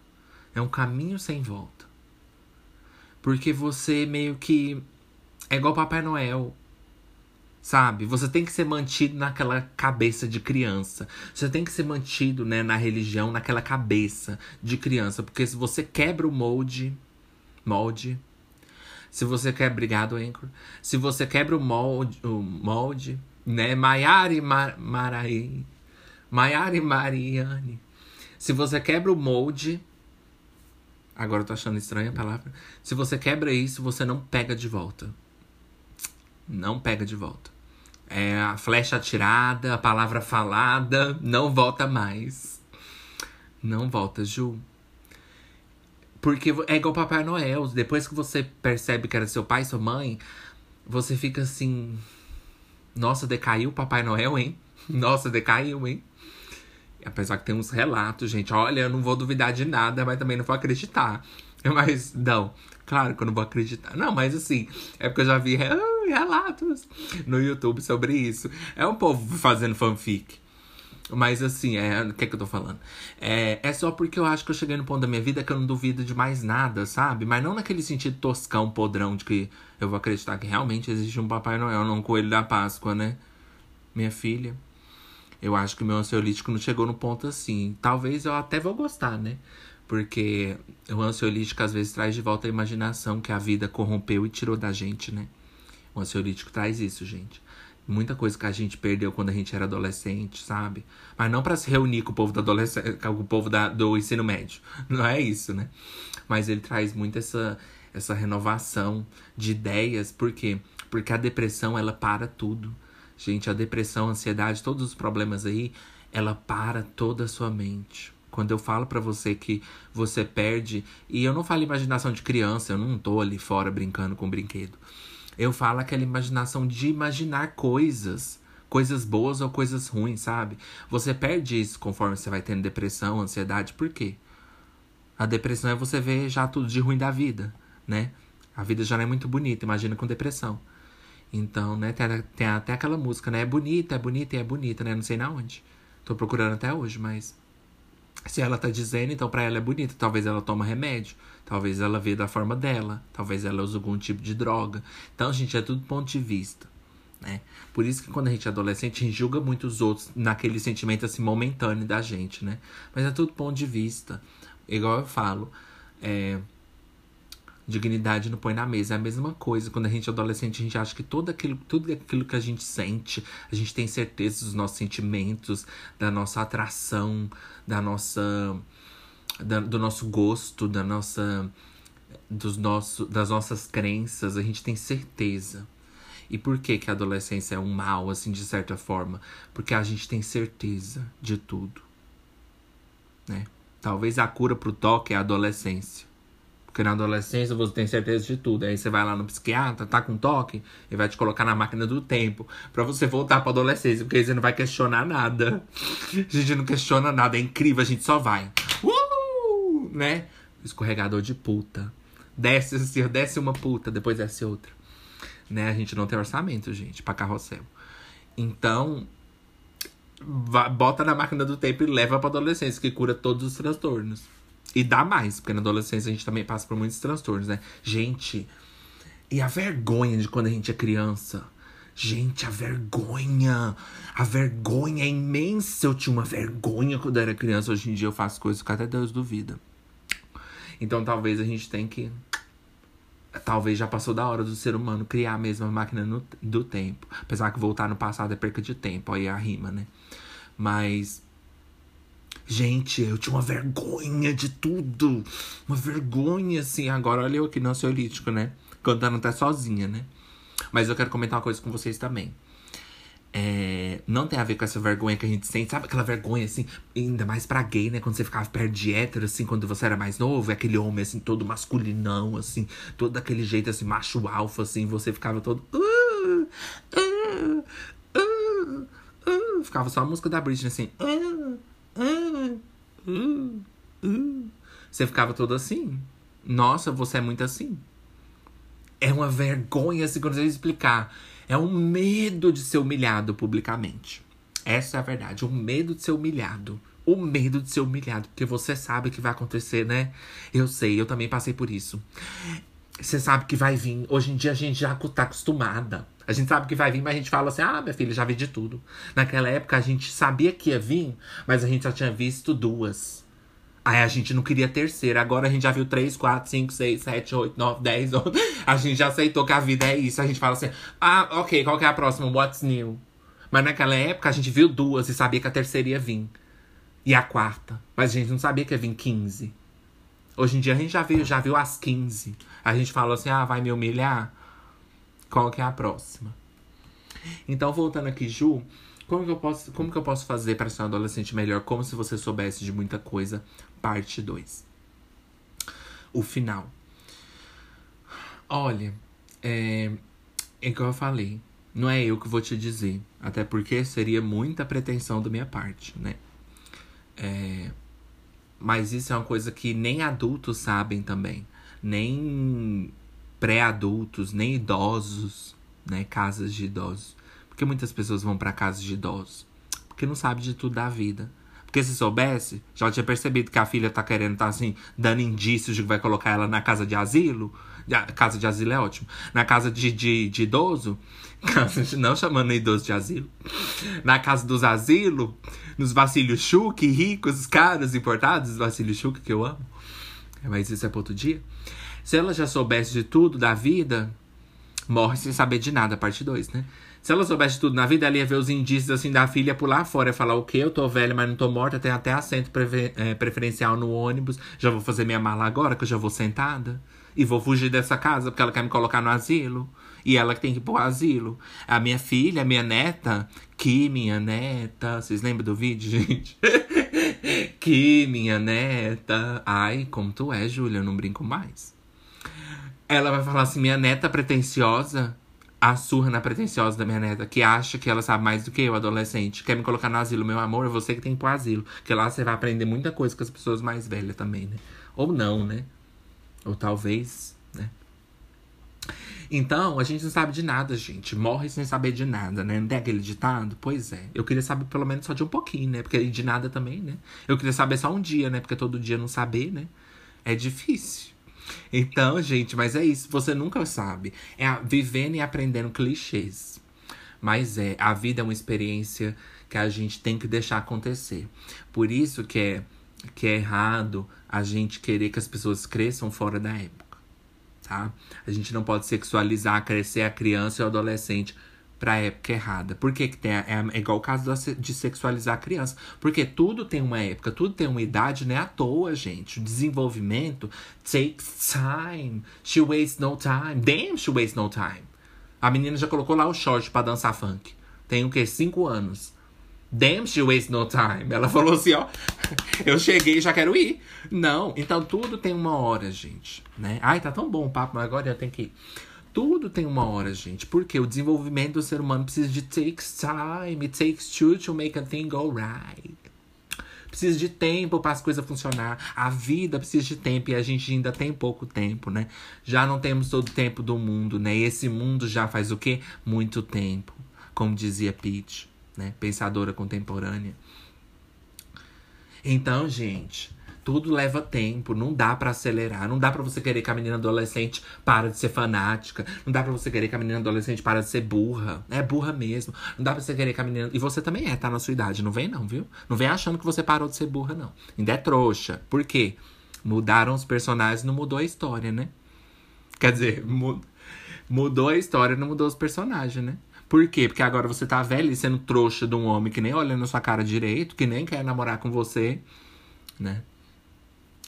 É um caminho sem volta. Porque você meio que. É igual Papai Noel. Sabe? Você tem que ser mantido naquela cabeça de criança. Você tem que ser mantido, né, na religião, naquela cabeça de criança. Porque se você quebra o molde. Molde. Se você quer. Obrigado, Anchor. Se você quebra o molde. O molde né? Maiari Mar, Maraí. Maiari Mariane. Se você quebra o molde Agora eu tô achando estranha a palavra. Se você quebra isso, você não pega de volta. Não pega de volta. É a flecha atirada, a palavra falada, não volta mais. Não volta, Ju. Porque é igual Papai Noel. Depois que você percebe que era seu pai, sua mãe, você fica assim. Nossa, decaiu o Papai Noel, hein? <laughs> Nossa, decaiu, hein? Apesar que tem uns relatos, gente. Olha, eu não vou duvidar de nada, mas também não vou acreditar. <laughs> Mas, não. Claro que eu não vou acreditar. Não, mas assim, é porque eu já vi relatos no YouTube sobre isso. É um povo fazendo fanfic. Mas assim, é, o que é que eu tô falando? É, é só porque eu acho que eu cheguei no ponto da minha vida que eu não duvido de mais nada, sabe? Mas não naquele sentido toscão, podrão, de que eu vou acreditar que realmente existe um Papai Noel, não um coelho da Páscoa, né? Minha filha. Eu acho que o meu ansiolítico não chegou no ponto assim. Talvez eu até vou gostar, né? Porque o ansiolítico às vezes traz de volta a imaginação que a vida corrompeu e tirou da gente, né? O ansiolítico traz isso, gente. Muita coisa que a gente perdeu quando a gente era adolescente, sabe? Mas não para se reunir com o povo da adolescência, com o povo da, do ensino médio. <laughs> Não é isso, né? Mas ele traz muito essa, essa renovação de ideias. Por quê? Porque a depressão, ela para tudo. Gente, a depressão, a ansiedade, todos os problemas aí, ela para toda a sua mente. Quando eu falo para você que você perde, e eu não falo imaginação de criança, eu não tô ali fora brincando com brinquedo. Eu falo aquela imaginação de imaginar coisas. Coisas boas ou coisas ruins, sabe? Você perde isso conforme você vai tendo depressão, ansiedade. Por quê? A depressão é você ver já tudo de ruim da vida, né? A vida já não é muito bonita, imagina com depressão. Então, né, tem, tem até aquela música, né? É bonita, é bonita e é bonita, né? Não sei na onde. Tô procurando até hoje, mas. Se ela tá dizendo, então para ela é bonita. Talvez ela toma remédio. Talvez ela vê da forma dela. Talvez ela use algum tipo de droga. Então, gente, é tudo ponto de vista. Né? Por isso que quando a gente é adolescente, a gente julga muito os outros naquele sentimento assim momentâneo da gente, né? Mas é tudo ponto de vista. Igual eu falo, é, dignidade não põe na mesa. É a mesma coisa. Quando a gente é adolescente, a gente acha que tudo aquilo, tudo aquilo que a gente sente, a gente tem certeza dos nossos sentimentos, da nossa atração, da nossa da, do nosso gosto, da nossa dos nosso, das nossas crenças, a gente tem certeza. E por que que a adolescência é um mal assim de certa forma? Porque a gente tem certeza de tudo, né? Talvez a cura pro toque é a adolescência. Porque na adolescência você tem certeza de tudo. Aí você vai lá no psiquiatra, tá com toque, e vai te colocar na máquina do tempo para você voltar pra adolescência, porque aí você não vai questionar nada. <laughs> A gente não questiona nada, é incrível, a gente só vai. Uh! né? Escorregador de puta. Desce assim, desce uma puta, depois desce outra. Né? A gente não tem orçamento, gente, pra carrossel. Então, bota na máquina do tempo e leva pra adolescência, que cura todos os transtornos. E dá mais, porque na adolescência a gente também passa por muitos transtornos, né? Gente, e a vergonha de quando a gente é criança. Gente, a vergonha. A vergonha é imensa. Eu tinha uma vergonha quando eu era criança. Hoje em dia eu faço coisas que até Deus duvida. Então talvez a gente tenha que. Talvez já passou da hora do ser humano criar a mesma máquina no, do tempo. Apesar que voltar no passado é perca de tempo, aí é a rima, né? Mas. Gente, eu tinha uma vergonha de tudo. Uma vergonha, assim. Agora olha eu aqui no ansiolítico, né? Cantando até sozinha, né? Mas eu quero comentar uma coisa com vocês também é, não tem a ver com essa vergonha que a gente sente. Sabe aquela vergonha, assim, ainda mais pra gay, né? Quando você ficava perto de hétero, assim, quando você era mais novo, é aquele homem, assim, todo masculinão, assim, todo daquele jeito, assim, macho alfa, assim, você ficava todo. Uh, uh, uh, uh, ficava só a música da Britney, assim. Uh, uh. Você ficava todo assim. Nossa, você é muito assim. É uma vergonha, quando você explicar. É um medo de ser humilhado publicamente. Essa é a verdade. O medo de ser humilhado. O medo de ser humilhado. Porque você sabe que vai acontecer, né? Eu sei, eu também passei por isso. Você sabe que vai vir. Hoje em dia a gente já tá acostumada. A gente sabe que vai vir, mas a gente fala assim: ah, minha filha, já vi de tudo. Naquela época a gente sabia que ia vir, mas a gente já tinha visto duas. Aí a gente não queria terceira. Agora a gente já viu 3, 4, 5, 6, 7, 8, 9, 10, 11. A gente já aceitou que a vida é isso. A gente fala assim: ah, ok, qual que é a próxima? What's new? Mas naquela época a gente viu duas e sabia que a terceira ia vir. E a quarta. Mas a gente não sabia que ia vir 15. Hoje em dia a gente já viu, já viu as 15. A gente falou assim: ah, vai me humilhar? Qual que é a próxima? Então, voltando aqui, Ju, como que eu posso, como que eu posso fazer para ser um adolescente melhor? Como se você soubesse de muita coisa, parte 2. O final. Olha, é, é igual eu falei, não é eu que vou te dizer, até porque seria muita pretensão da minha parte, né? É, mas isso é uma coisa que nem adultos sabem também, nem pré-adultos, nem idosos, né? Casas de idosos. Porque muitas pessoas vão para casas de idosos? Porque não sabe de tudo da vida. Porque se soubesse, já tinha percebido que a filha tá querendo tá assim, dando indícios de que vai colocar ela na casa de asilo. Casa de asilo é ótimo. Na casa de, de, de idoso. <laughs> De, não chamando idoso de asilo. Na casa dos asilos. Nos vasilhos chuque, ricos, caros, importados. Os vasilhos chuque que eu amo. Mas isso é para outro dia. Se ela já soubesse de tudo da vida, morre sem saber de nada, parte 2, né? Se ela soubesse de tudo na vida, ela ia ver os indícios assim da filha pular fora e falar: O que? Eu tô velha, mas não tô morta, tem até assento é, preferencial no ônibus. Já vou fazer minha mala agora, que eu já vou sentada. E vou fugir dessa casa porque ela quer me colocar no asilo. E ela que tem que ir pro asilo. A minha filha, a minha neta, que minha neta. Vocês lembram do vídeo, <laughs> gente? que minha neta. Ai, como tu é, Júlia, eu não brinco mais. Ela vai falar assim: minha neta pretensiosa. A surra na pretensiosa da minha neta, que acha que ela sabe mais do que eu, adolescente. Quer me colocar no asilo, meu amor, é você que tem que ir pro asilo. Que lá você vai aprender muita coisa com as pessoas mais velhas também, né? Ou não, né? Ou talvez, né? Então, a gente não sabe de nada, gente. Morre sem saber de nada, né? Não tem aquele ditado? Pois é. Eu queria saber pelo menos só de um pouquinho, né? Porque de nada também, né? Eu queria saber só um dia, né? Porque todo dia não saber, né? É difícil. Então, gente, mas é isso. Você nunca sabe. É vivendo e aprendendo clichês. Mas é, a vida é uma experiência que a gente tem que deixar acontecer. Por isso que é, que é errado a gente querer que as pessoas cresçam fora da época, tá? A gente não pode sexualizar, crescer a criança e o adolescente pra época errada. Por que, que tem? É, é igual o caso de sexualizar a criança. Porque tudo tem uma época, tudo tem uma idade, não é à toa, gente. O desenvolvimento takes time. She wastes no time. Damn, she wastes no time. A menina já colocou lá o short pra dançar funk. Tem o quê? Cinco anos. Damn, she wastes no time. Ela falou assim, ó. <laughs> Eu cheguei já quero ir. Não. Então tudo tem uma hora, gente. Né? Ai, tá tão bom o papo, mas agora eu tenho que ir. Tudo tem uma hora, gente. Porque o desenvolvimento do ser humano precisa de takes time. It takes two to make a thing go right. Precisa de tempo para as coisas funcionar. A vida precisa de tempo e a gente ainda tem pouco tempo, né? Já não temos todo o tempo do mundo, né? E esse mundo já faz o quê? Muito tempo. Como dizia Pete né? Pensadora contemporânea. Então, gente, tudo leva tempo, não dá para acelerar, não dá para você querer que a menina adolescente para de ser fanática, não dá para você querer que a menina adolescente para de ser burra, é burra mesmo. Não dá para você querer que a menina e você também é, tá na sua idade, não vem não, viu? Não vem achando que você parou de ser burra não. Ainda é trouxa. Por quê? Mudaram os personagens, não mudou a história, né? Quer dizer, mudou a história, não mudou os personagens, né? Por quê? Porque agora você tá velho e sendo trouxa de um homem que nem olha na sua cara direito, que nem quer namorar com você, né?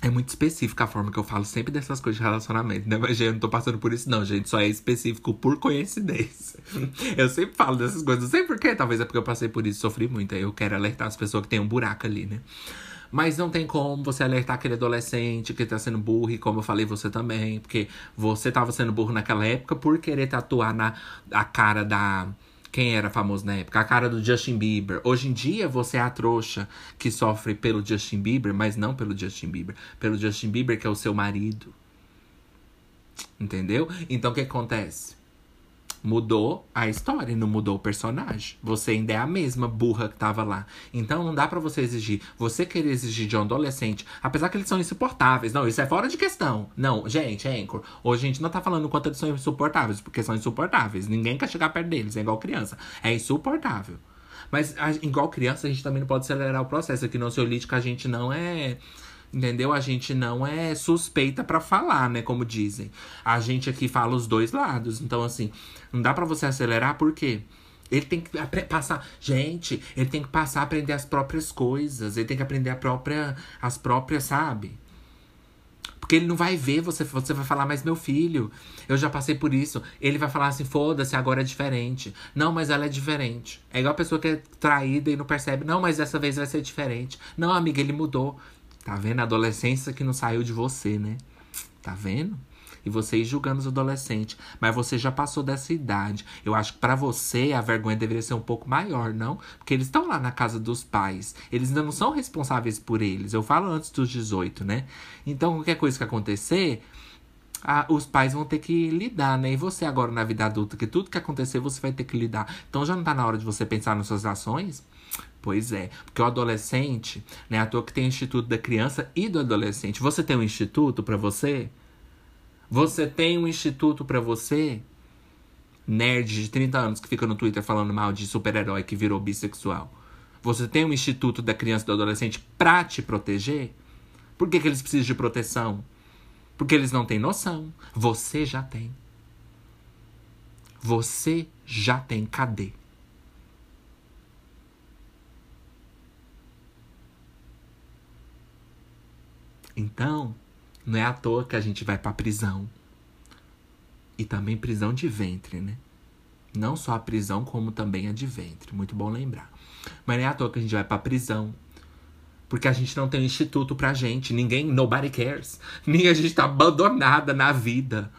É muito específica a forma que eu falo sempre dessas coisas de relacionamento, né? Mas, gente, eu não tô passando por isso, não, gente. Só é específico por coincidência. <laughs> eu sempre falo dessas coisas, não sei porquê. Talvez é porque eu passei por isso, sofri muito. Aí eu quero alertar as pessoas que tem um buraco ali, né? Mas não tem como você alertar aquele adolescente que tá sendo burro, e como eu falei, você também. Porque você tava sendo burro naquela época por querer tatuar na a cara da. Quem era famoso na época? A cara do Justin Bieber. Hoje em dia você é a trouxa que sofre pelo Justin Bieber, mas não pelo Justin Bieber. Pelo Justin Bieber, que é o seu marido. Entendeu? Então o que acontece? Mudou a história, não mudou o personagem. Você ainda é a mesma burra que tava lá. Então não dá para você exigir. Você querer exigir de um adolescente, apesar que eles são insuportáveis. Não, isso é fora de questão. Não, gente, Anchor. Hoje a gente não tá falando quanto eles são insuportáveis, porque são insuportáveis. Ninguém quer chegar perto deles, é igual criança. É insuportável. Mas, igual criança, a gente também não pode acelerar o processo. Aqui no Ansiolítico a gente não é Entendeu? A gente não é suspeita para falar, né? Como dizem. A gente aqui fala os dois lados. Então, assim, não dá para você acelerar, por quê? Ele tem que passar. Gente, ele tem que passar a aprender as próprias coisas. Ele tem que aprender a própria, as próprias, sabe? Porque ele não vai ver você, você vai falar, mas meu filho, eu já passei por isso. Ele vai falar assim, foda-se, agora é diferente. Não, mas ela é diferente. É igual a pessoa que é traída e não percebe. Não, mas dessa vez vai ser diferente. Não, amiga, ele mudou. Tá vendo? A adolescência que não saiu de você, né? Tá vendo? E vocês julgando os adolescentes. Mas você já passou dessa idade. Eu acho que para você a vergonha deveria ser um pouco maior, não? Porque eles estão lá na casa dos pais. Eles ainda não são responsáveis por eles. Eu falo antes dos 18, né? Então, qualquer coisa que acontecer, ah, os pais vão ter que lidar, né? E você agora na vida adulta, que tudo que acontecer você vai ter que lidar. Então já não tá na hora de você pensar nas suas ações? Pois é, porque o adolescente, né? À toa que tem Instituto da Criança e do Adolescente. Você tem um instituto para você? Você tem um instituto para você? Nerd de 30 anos que fica no Twitter falando mal de super-herói que virou bissexual. Você tem um instituto da criança e do adolescente pra te proteger? Por que, que eles precisam de proteção? Porque eles não têm noção. Você já tem. Você já tem. Cadê? Então, não é à toa que a gente vai pra prisão. E também prisão de ventre, né? Não só a prisão, como também a de ventre. Muito bom lembrar. Mas não é à toa que a gente vai pra prisão. Porque a gente não tem um instituto pra gente. Ninguém, nobody cares. <laughs> Nem a gente tá abandonada na vida.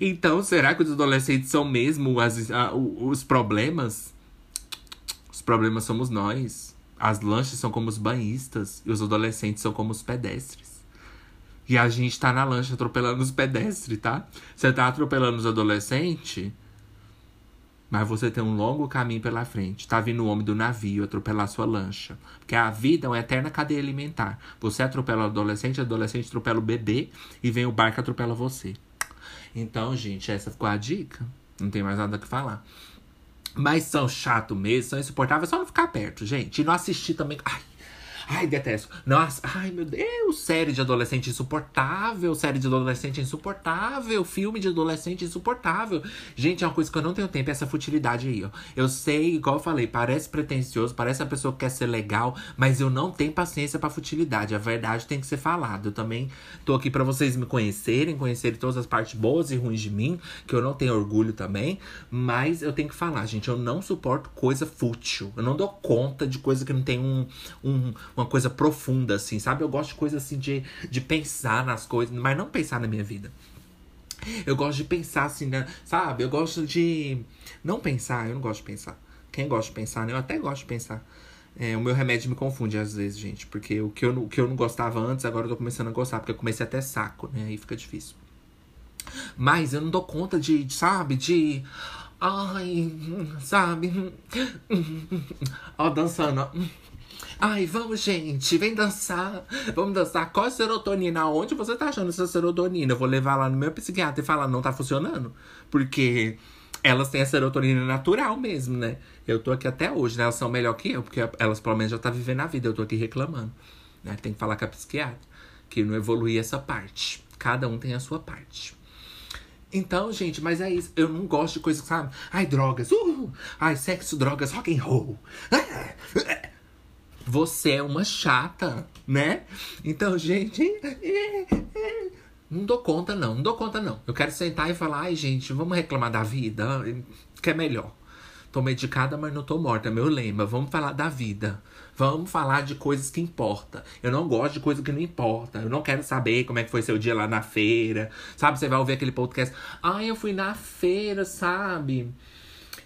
Então, será que os adolescentes são mesmo as, a, os problemas? Os problemas somos nós. As lanchas são como os banhistas. E os adolescentes são como os pedestres. E a gente tá na lancha atropelando os pedestres, tá? Você tá atropelando os adolescentes, mas você tem um longo caminho pela frente. Tá vindo o homem do navio atropelar sua lancha. Porque a vida é uma eterna cadeia alimentar. Você atropela o adolescente, o adolescente atropela o bebê e vem o barco atropela você. Então, gente, essa ficou a dica. Não tem mais nada que falar. Mas são chato mesmo, são insuportáveis. É só não ficar perto, gente. E não assistir também. Ai, Ai, detesto. Nossa, ai meu Deus, série de adolescente insuportável, série de adolescente insuportável, filme de adolescente insuportável. Gente, é uma coisa que eu não tenho tempo, essa futilidade aí, ó. Eu sei, igual eu falei, parece pretencioso, parece a pessoa que quer ser legal, mas eu não tenho paciência pra futilidade. A verdade tem que ser falada. Eu também tô aqui para vocês me conhecerem, conhecerem todas as partes boas e ruins de mim, que eu não tenho orgulho também, mas eu tenho que falar, gente, eu não suporto coisa fútil. Eu não dou conta de coisa que não tem um, um uma coisa profunda, assim, sabe? Eu gosto de coisa assim de, de pensar nas coisas, mas não pensar na minha vida. Eu gosto de pensar assim, né? sabe? Eu gosto de. Não pensar, eu não gosto de pensar. Quem gosta de pensar, né? Eu até gosto de pensar. É, o meu remédio me confunde às vezes, gente. Porque o que, eu, o que eu não gostava antes, agora eu tô começando a gostar. Porque eu comecei até saco, né? Aí fica difícil. Mas eu não dou conta de, de sabe? De. Ai, sabe? Ó, dançando, ó. Ai, vamos, gente, vem dançar. Vamos dançar. Qual é serotonina? Onde você tá achando essa serotonina? Eu vou levar lá no meu psiquiatra e falar, não tá funcionando. Porque elas têm a serotonina natural mesmo, né? Eu tô aqui até hoje, né? Elas são melhor que eu, porque elas pelo menos já tá vivendo a vida. Eu tô aqui reclamando. Né? Tem que falar com a psiquiatra. Que não evolui essa parte. Cada um tem a sua parte. Então, gente, mas é isso. Eu não gosto de coisa, sabe? Ai, drogas. Uh! Ai, sexo, drogas, rock and roll. Ah! Você é uma chata, né? Então, gente. Não dou conta, não. Não dou conta, não. Eu quero sentar e falar, ai, gente, vamos reclamar da vida, que é melhor. Tô medicada, mas não tô morta. É meu lema. Vamos falar da vida. Vamos falar de coisas que importam. Eu não gosto de coisa que não importa. Eu não quero saber como é que foi seu dia lá na feira. Sabe, você vai ouvir aquele podcast. Ai, eu fui na feira, sabe?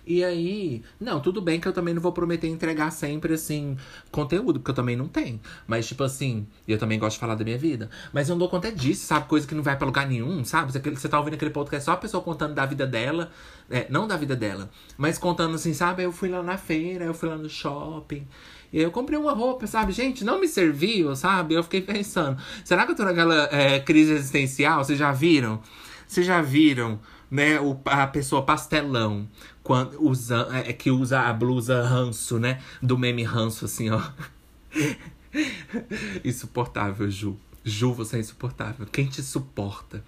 E aí, não, tudo bem que eu também não vou prometer entregar sempre, assim, conteúdo, porque eu também não tenho. Mas, tipo assim, eu também gosto de falar da minha vida. Mas eu não dou conta disso, sabe? Coisa que não vai pra lugar nenhum, sabe? Você tá ouvindo aquele podcast só a pessoa contando da vida dela, é, não da vida dela, mas contando assim, sabe? Eu fui lá na feira, eu fui lá no shopping. E eu comprei uma roupa, sabe? Gente, não me serviu, sabe? Eu fiquei pensando, será que eu tô naquela é, crise existencial? Vocês já viram? Vocês já viram, né? O, a pessoa pastelão quando usa, é, é, que usa a blusa ranço, né? Do meme ranço, assim, ó. <laughs> insuportável, Ju. Ju, você é insuportável. Quem te suporta?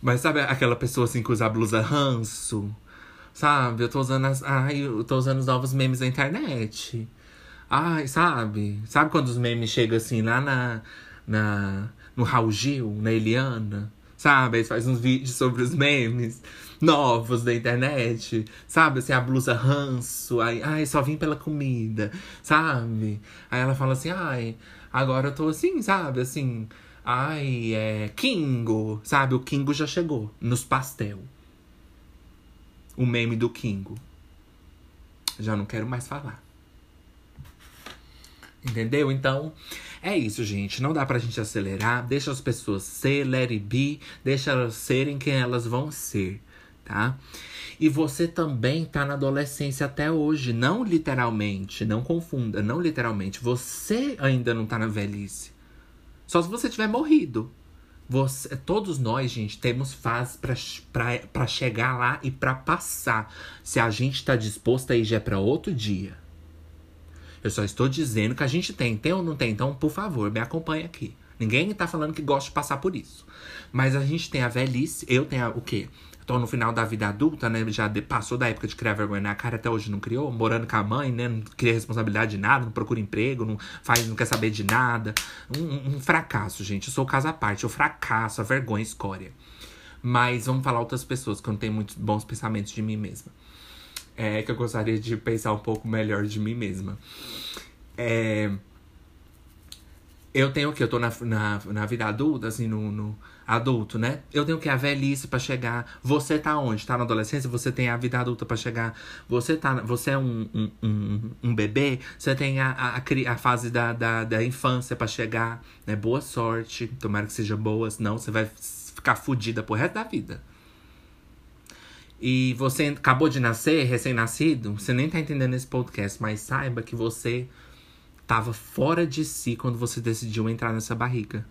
Mas sabe aquela pessoa assim que usa a blusa ranço? Sabe? Eu tô usando as. Ai, eu tô usando os novos memes da internet. Ai, sabe? Sabe quando os memes chegam assim lá na. na no Raul Gil, na Eliana, sabe? Aí faz uns vídeos sobre os memes novos da internet, sabe? Assim, a blusa ranço, aí, ai, só vim pela comida, sabe? Aí ela fala assim, ai, agora eu tô assim, sabe? Assim, ai, é Kingo, sabe? O Kingo já chegou nos pastel. O meme do Kingo. Já não quero mais falar. Entendeu? Então, é isso, gente. Não dá pra gente acelerar. Deixa as pessoas ser, let it be. Deixa elas serem quem elas vão ser, tá? E você também tá na adolescência até hoje. Não literalmente, não confunda, não literalmente. Você ainda não tá na velhice. Só se você tiver morrido. Você, todos nós, gente, temos fases para chegar lá e para passar. Se a gente tá disposto aí já é pra outro dia. Eu só estou dizendo que a gente tem. Tem ou não tem? Então, por favor, me acompanhe aqui. Ninguém tá falando que gosta de passar por isso. Mas a gente tem a velhice. Eu tenho a, o quê? Tô no final da vida adulta, né? Já passou da época de criar vergonha na cara, até hoje não criou. Morando com a mãe, né? Não cria responsabilidade de nada, não procura emprego, não faz, não quer saber de nada. Um, um fracasso, gente. Eu sou o caso à parte. Eu fracasso, a vergonha, a escória. Mas vamos falar outras pessoas que eu não tenho muitos bons pensamentos de mim mesma é, que eu gostaria de pensar um pouco melhor de mim mesma. É, eu tenho o que? Eu tô na, na, na vida adulta, assim, no, no adulto, né? Eu tenho que a velhice para chegar. Você tá onde? Tá na adolescência? Você tem a vida adulta para chegar. Você tá, você é um, um, um, um bebê. Você tem a, a, a fase da, da, da infância para chegar. Né? Boa sorte. Tomara que seja boa, senão você vai ficar fodida pro resto da vida e você acabou de nascer, recém-nascido, você nem tá entendendo esse podcast, mas saiba que você tava fora de si quando você decidiu entrar nessa barriga.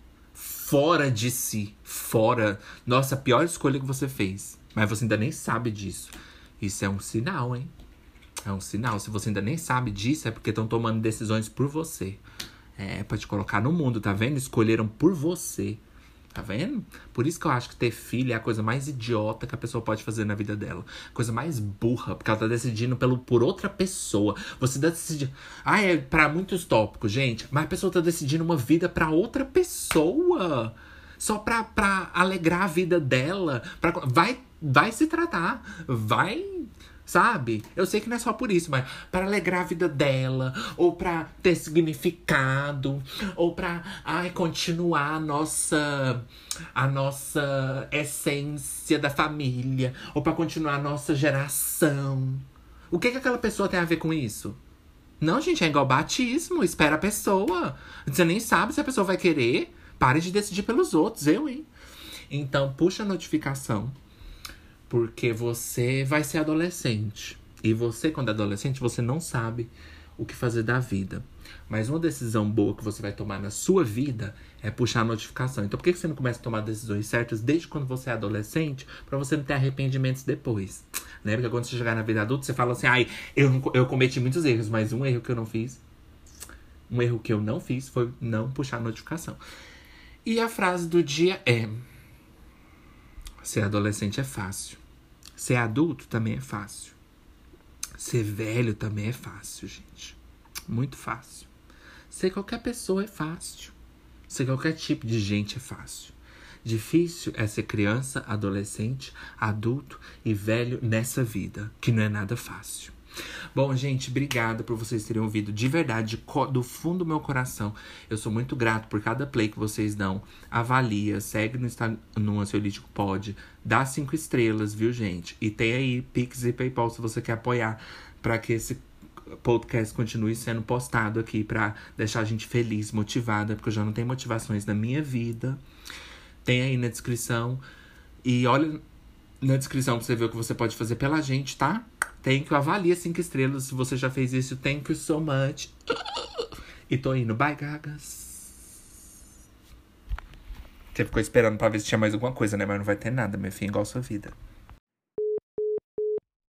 Fora de si. Fora. Nossa, a pior escolha que você fez. Mas você ainda nem sabe disso. Isso é um sinal, hein? É um sinal. Se você ainda nem sabe disso, é porque estão tomando decisões por você. É, pra te colocar no mundo, tá vendo? Escolheram por você. Tá vendo? Por isso que eu acho que ter filho é a coisa mais idiota que a pessoa pode fazer na vida dela. Coisa mais burra, porque ela tá decidindo pelo, por outra pessoa. Você tá decidindo. Ah, é para muitos tópicos, gente. Mas a pessoa tá decidindo uma vida para outra pessoa. Só pra, pra alegrar a vida dela. Pra, vai, vai se tratar. Vai Sabe? Eu sei que não é só por isso, mas para alegrar a vida dela, ou para ter significado, ou para continuar a nossa a nossa essência da família, ou para continuar a nossa geração. O que que aquela pessoa tem a ver com isso? Não, gente, é igual batismo, espera a pessoa. Você nem sabe se a pessoa vai querer. Pare de decidir pelos outros, eu, hein? Então, puxa a notificação porque você vai ser adolescente. E você, quando é adolescente, você não sabe o que fazer da vida. Mas uma decisão boa que você vai tomar na sua vida é puxar a notificação. Então, por que você não começa a tomar decisões certas desde quando você é adolescente, para você não ter arrependimentos depois? Né? Porque quando você chegar na vida adulta, você fala assim: ai, eu, eu cometi muitos erros, mas um erro que eu não fiz, um erro que eu não fiz foi não puxar a notificação. E a frase do dia é: ser adolescente é fácil. Ser adulto também é fácil. Ser velho também é fácil, gente. Muito fácil. Ser qualquer pessoa é fácil. Ser qualquer tipo de gente é fácil. Difícil é ser criança, adolescente, adulto e velho nessa vida, que não é nada fácil. Bom, gente, obrigada por vocês terem ouvido. De verdade, do fundo do meu coração, eu sou muito grato por cada play que vocês dão. Avalia, segue no Instagram, no Ansiolítico Pod, dá cinco estrelas, viu, gente? E tem aí Pix e PayPal se você quer apoiar para que esse podcast continue sendo postado aqui para deixar a gente feliz, motivada, porque eu já não tenho motivações na minha vida. Tem aí na descrição. E olha na descrição pra você ver o que você pode fazer pela gente, tá? Thank you, avalia cinco estrelas. Se você já fez isso, thank you so much. E tô indo. Bye, gagas. Você ficou esperando pra ver se tinha mais alguma coisa, né? Mas não vai ter nada, meu filho, igual a sua vida.